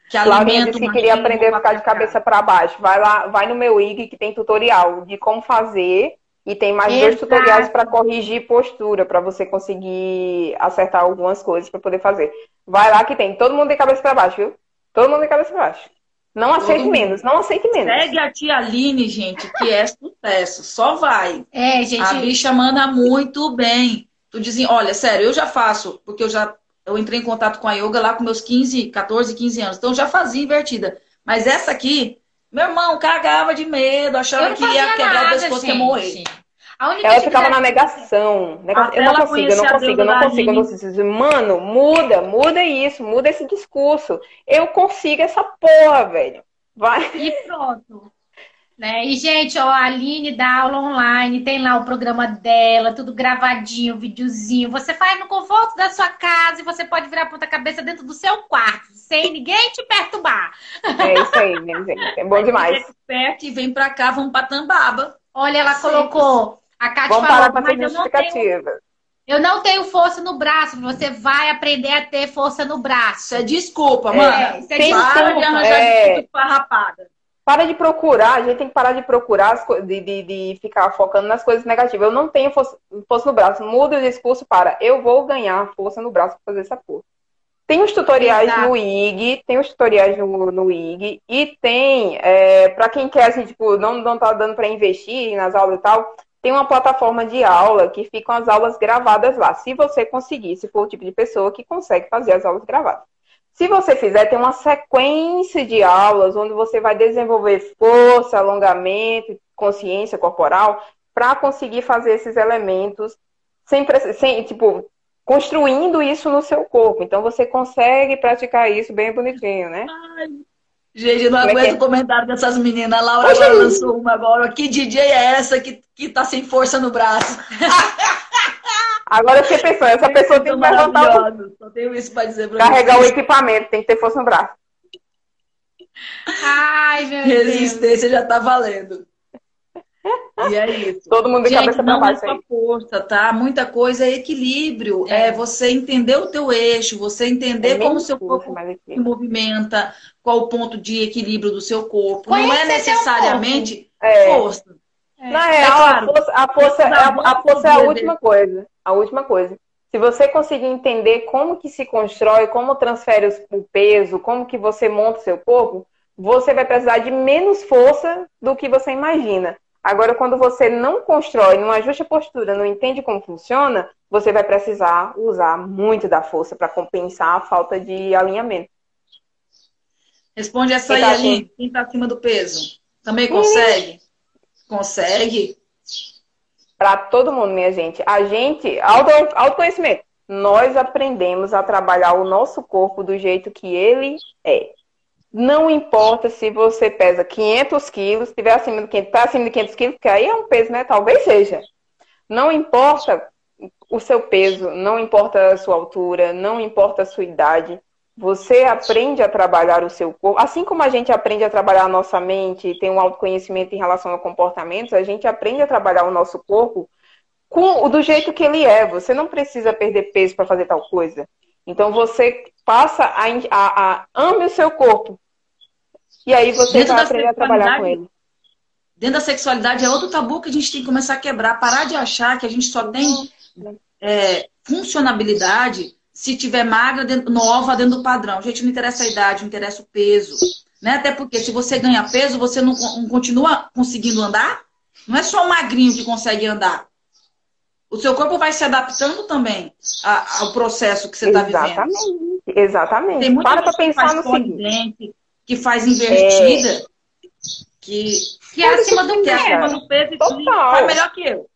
que Flávia disse que queria aprender a ficar de cabeça para baixo. Vai lá, vai no meu IG que tem tutorial de como fazer e tem mais Exato. dois tutoriais para corrigir postura, para você conseguir acertar algumas coisas para poder fazer. Vai lá que tem todo mundo de cabeça para baixo, viu? Todo mundo de cabeça para baixo. Não aceite menos, não aceite menos. Segue a tia Aline, gente, que é sucesso. Só vai. É, gente. A bicha manda muito bem. Tu dizem, olha, sério, eu já faço, porque eu já eu entrei em contato com a yoga lá com meus 15, 14, 15 anos. Então eu já fazia invertida. Mas essa aqui, meu irmão cagava de medo, achava que ia quebrar o pescoço e ia morrer. ela ficava na negação. Eu não consigo, eu não consigo, eu não consigo, eu não consigo. Mano, muda, muda isso, muda esse discurso. Eu consigo essa porra, velho. Vai. E pronto. Né? E, gente, ó, a Aline dá aula online, tem lá o programa dela, tudo gravadinho, videozinho. Você faz no conforto da sua casa e você pode virar a ponta cabeça dentro do seu quarto, sem ninguém te perturbar. É isso aí, minha gente. É bom demais. Perto e vem pra cá, vamos pra Tambaba. Olha, ela colocou. A Cátia vamos falou, parar mas eu não tenho. Eu não tenho força no braço. Você vai aprender a ter força no braço. Isso é desculpa, mano. É, isso é desculpa. Para de arranjar é... desculpa farrapada. Para de procurar, a gente tem que parar de procurar, de, de, de ficar focando nas coisas negativas. Eu não tenho força, força no braço. Muda o discurso para eu vou ganhar força no braço para fazer essa porra. Tem os tutoriais Exato. no IG, tem os tutoriais no, no IG, e tem, é, para quem quer, assim, tipo, não, não tá dando para investir nas aulas e tal, tem uma plataforma de aula que ficam as aulas gravadas lá. Se você conseguir, se for o tipo de pessoa que consegue fazer as aulas gravadas. Se você fizer, tem uma sequência de aulas onde você vai desenvolver força, alongamento, consciência corporal para conseguir fazer esses elementos sem, sem, tipo, construindo isso no seu corpo. Então você consegue praticar isso bem bonitinho, né? Ai, gente, eu não Como é aguento é o comentário dessas meninas. A Laura agora lançou uma agora. Que DJ é essa que, que tá sem força no braço? Agora eu fiquei pensando, essa pessoa tem que levantar o... Só tenho isso pra dizer pra Carregar vocês. o equipamento, tem que ter força no braço. Ai, meu Resistência Deus. já tá valendo. E é isso. Todo mundo de Gente, cabeça pra baixo é força, tá? Muita coisa é equilíbrio. É. é você entender o teu eixo, você entender é como o seu corpo se movimenta, qual o ponto de equilíbrio do seu corpo. Conhecer Não é necessariamente é. força. É. Na real, é claro, a força, a força, é a, a força é a última coisa. A última coisa. Se você conseguir entender como que se constrói, como transfere o peso, como que você monta o seu corpo, você vai precisar de menos força do que você imagina. Agora, quando você não constrói, não ajusta a postura, não entende como funciona, você vai precisar usar muito da força para compensar a falta de alinhamento. Responde essa aí, tá Aline. Quem está acima do peso? Também consegue? Consegue? Para todo mundo, minha gente. A gente, auto, autoconhecimento. Nós aprendemos a trabalhar o nosso corpo do jeito que ele é. Não importa se você pesa 500 quilos, estiver acima de 500, tá acima de 500 quilos, que aí é um peso, né? Talvez seja. Não importa o seu peso, não importa a sua altura, não importa a sua idade. Você aprende a trabalhar o seu corpo, assim como a gente aprende a trabalhar a nossa mente, tem um autoconhecimento em relação a comportamentos, a gente aprende a trabalhar o nosso corpo com, do jeito que ele é. Você não precisa perder peso para fazer tal coisa. Então você passa a, a, a ame o seu corpo. E aí você dentro vai aprender a trabalhar com ele. Dentro da sexualidade é outro tabu que a gente tem que começar a quebrar. Parar de achar que a gente só tem é, funcionabilidade se tiver magra, dentro, nova dentro do padrão. Gente, não interessa a idade, não interessa o peso. Né? Até porque se você ganha peso, você não, não continua conseguindo andar. Não é só o magrinho que consegue andar. O seu corpo vai se adaptando também ao processo que você está vivendo. Exatamente. Exatamente. Tem muita Para para pensar no seguinte. Que faz invertida, é... que, que é acima do peso. É acima do peso e faz melhor que eu.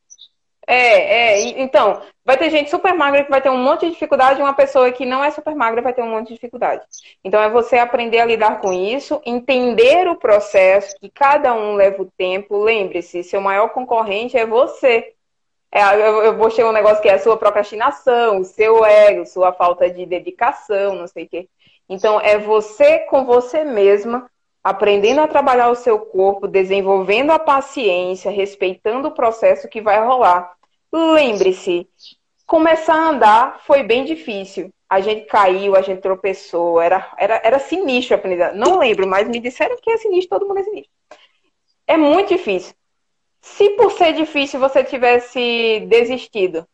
É, é. Então, vai ter gente super magra que vai ter um monte de dificuldade, e uma pessoa que não é super magra vai ter um monte de dificuldade. Então, é você aprender a lidar com isso, entender o processo, que cada um leva o tempo. Lembre-se, seu maior concorrente é você. É, eu, vou chegar um negócio que é a sua procrastinação, o seu ego, sua falta de dedicação, não sei o quê. Então, é você com você mesma aprendendo a trabalhar o seu corpo, desenvolvendo a paciência, respeitando o processo que vai rolar. Lembre-se, começar a andar foi bem difícil. a gente caiu, a gente tropeçou, era, era, era sinistro aprender. Não lembro, mas me disseram que é sinistro, todo mundo é sinistro. É muito difícil. Se por ser difícil você tivesse desistido,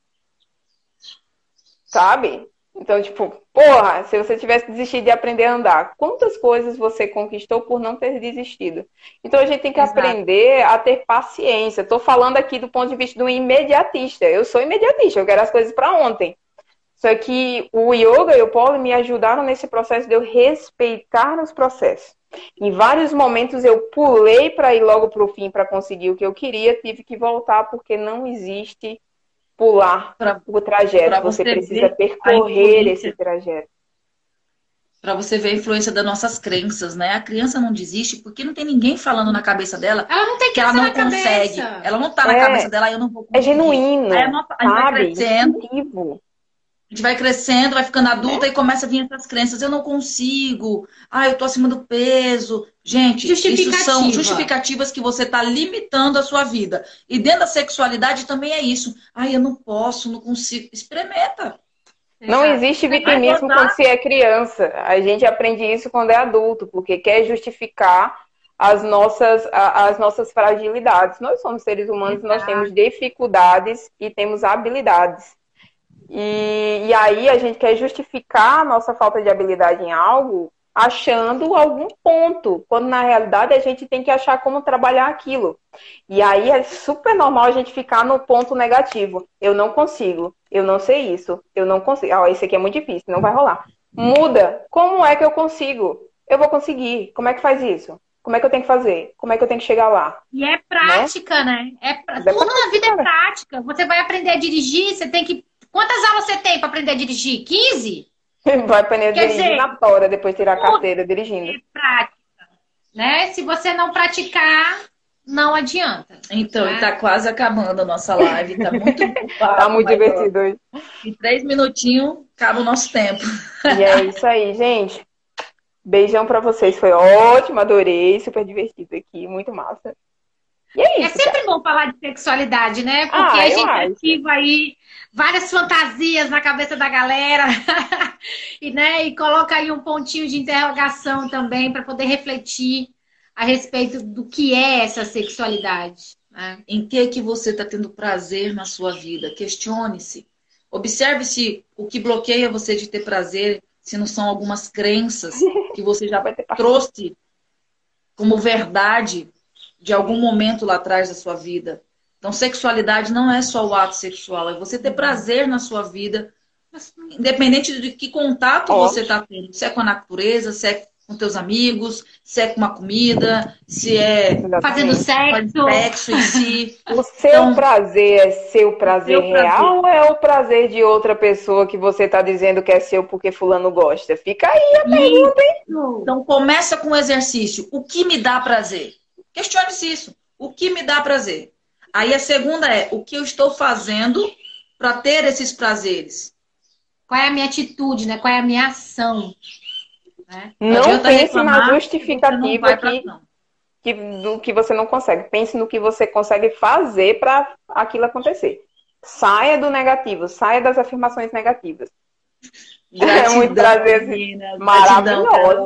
sabe? Então, tipo, porra, se você tivesse desistido de aprender a andar, quantas coisas você conquistou por não ter desistido? Então, a gente tem que Exato. aprender a ter paciência. Estou falando aqui do ponto de vista do imediatista. Eu sou imediatista, eu quero as coisas para ontem. Só que o yoga e o polo me ajudaram nesse processo de eu respeitar os processos. Em vários momentos eu pulei para ir logo para o fim para conseguir o que eu queria, tive que voltar porque não existe pular pra, o trajeto. Você, você precisa percorrer esse trajeto. Para você ver a influência das nossas crenças, né? A criança não desiste porque não tem ninguém falando na cabeça dela ela não tem que ela não consegue. Cabeça. Ela não tá na é, cabeça dela, eu não vou conseguir. É genuíno. Aí a, nossa, a gente vai crescendo. A gente vai crescendo, vai ficando adulta é. e começa a vir essas crenças. Eu não consigo. Ah, eu tô acima do peso. Gente, isso são justificativas que você está limitando a sua vida. E dentro da sexualidade também é isso. Ah, eu não posso, não consigo. Experimenta. Não existe vitimismo quando se é criança. A gente aprende isso quando é adulto, porque quer justificar as nossas, as nossas fragilidades. Nós somos seres humanos, nós temos dificuldades e temos habilidades. E, e aí a gente quer justificar a nossa falta de habilidade em algo achando algum ponto, quando na realidade a gente tem que achar como trabalhar aquilo. E aí é super normal a gente ficar no ponto negativo. Eu não consigo, eu não sei isso, eu não consigo. Ah, esse aqui é muito difícil, não vai rolar. Muda. Como é que eu consigo? Eu vou conseguir. Como é que faz isso? Como é que eu tenho que fazer? Como é que eu tenho que chegar lá? E é prática, né? né? É pra... Tudo prática, na vida é prática. Você vai aprender a dirigir, você tem que Quantas aulas você tem para aprender a dirigir? 15? Vai aprender a dirigir dizer, na tora, depois tirar a carteira dirigindo. É prática. Né? Se você não praticar, não adianta. Então, né? tá quase acabando a nossa live. Tá muito Tá muito divertido hoje. Em três minutinhos, acaba o nosso tempo. E é isso aí, gente. Beijão para vocês. Foi ótimo, adorei. Super divertido aqui. Muito massa. E é, isso, é sempre cara. bom falar de sexualidade, né? Porque ah, a gente ativa aí várias fantasias na cabeça da galera e, né, e coloca aí um pontinho de interrogação também para poder refletir a respeito do que é essa sexualidade. Né? Em que que você está tendo prazer na sua vida? Questione-se. Observe se o que bloqueia você de ter prazer, se não são algumas crenças que você já trouxe como verdade de algum momento lá atrás da sua vida. Então, sexualidade não é só o ato sexual, é você ter prazer na sua vida, independente de que contato Ótimo. você está tendo. Se é com a natureza, se é com teus amigos, se é com uma comida, se é Exatamente. fazendo sexo. sexo em si. O seu então, prazer é seu prazer seu real prazer. ou é o prazer de outra pessoa que você está dizendo que é seu porque fulano gosta? Fica aí a pergunta, hein? Então começa com o exercício. O que me dá prazer? Questione-se isso. O que me dá prazer? Aí a segunda é o que eu estou fazendo para ter esses prazeres. Qual é a minha atitude, né? Qual é a minha ação? Né? Não, pense na justificativa que, que, do que você não consegue. Pense no que você consegue fazer para aquilo acontecer. Saia do negativo, saia das afirmações negativas. Gratidão, é muito prazer, assim, maravilhosa.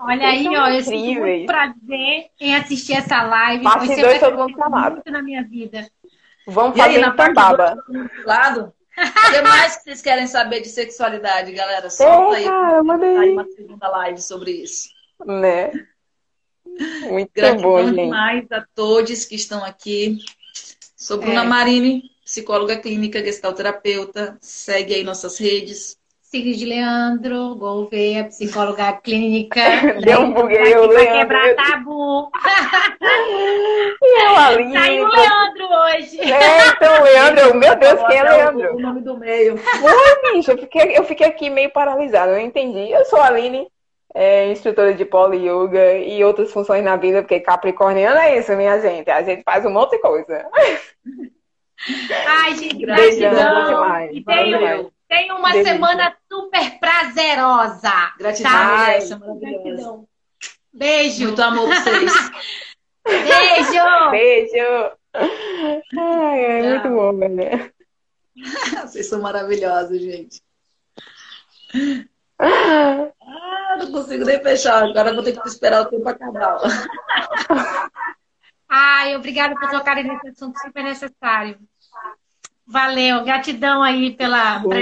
Olha aí, ó, eu tive muito prazer em assistir essa live. Parte Foi dois, todo mundo muito na minha vida. Vamos e fazer aí, na tambaba. Lado? O que mais que vocês querem saber de sexualidade, galera? Solta é, aí. Cara, aí uma segunda live sobre isso. Né? Muito Gratidão bom, gente. demais a todos que estão aqui. Sou Bruna é. Marini, psicóloga clínica, gestalterapeuta. Segue aí nossas redes. Sigrid Leandro, Gouveia, psicóloga clínica. Deu um buguei, eu Pra quebrar tabu. e eu, Aline. Saiu o Leandro hoje. É, então, Leandro, meu Deus, quem é Leandro? O nome do meio. Oi, bicho, eu fiquei, eu fiquei aqui meio paralisada, não entendi. Eu sou a Aline, é, instrutora de polo yoga e outras funções na vida, porque capricorniano é isso, minha gente. A gente faz um monte de coisa. Ai, gente, gratidão. E tem, tem uma Beijo. semana super prazerosa. Gratidão, tá? Gratidão. Beijo. Muito amor pra vocês. Beijo. Beijo. Ai, é muito bom, velho. Vocês são maravilhosos, gente. Ah, não consigo nem fechar. Agora vou ter que esperar o tempo acabar. Ai, obrigada por tocarem nesse assunto super necessário. Valeu, gratidão aí pela presença.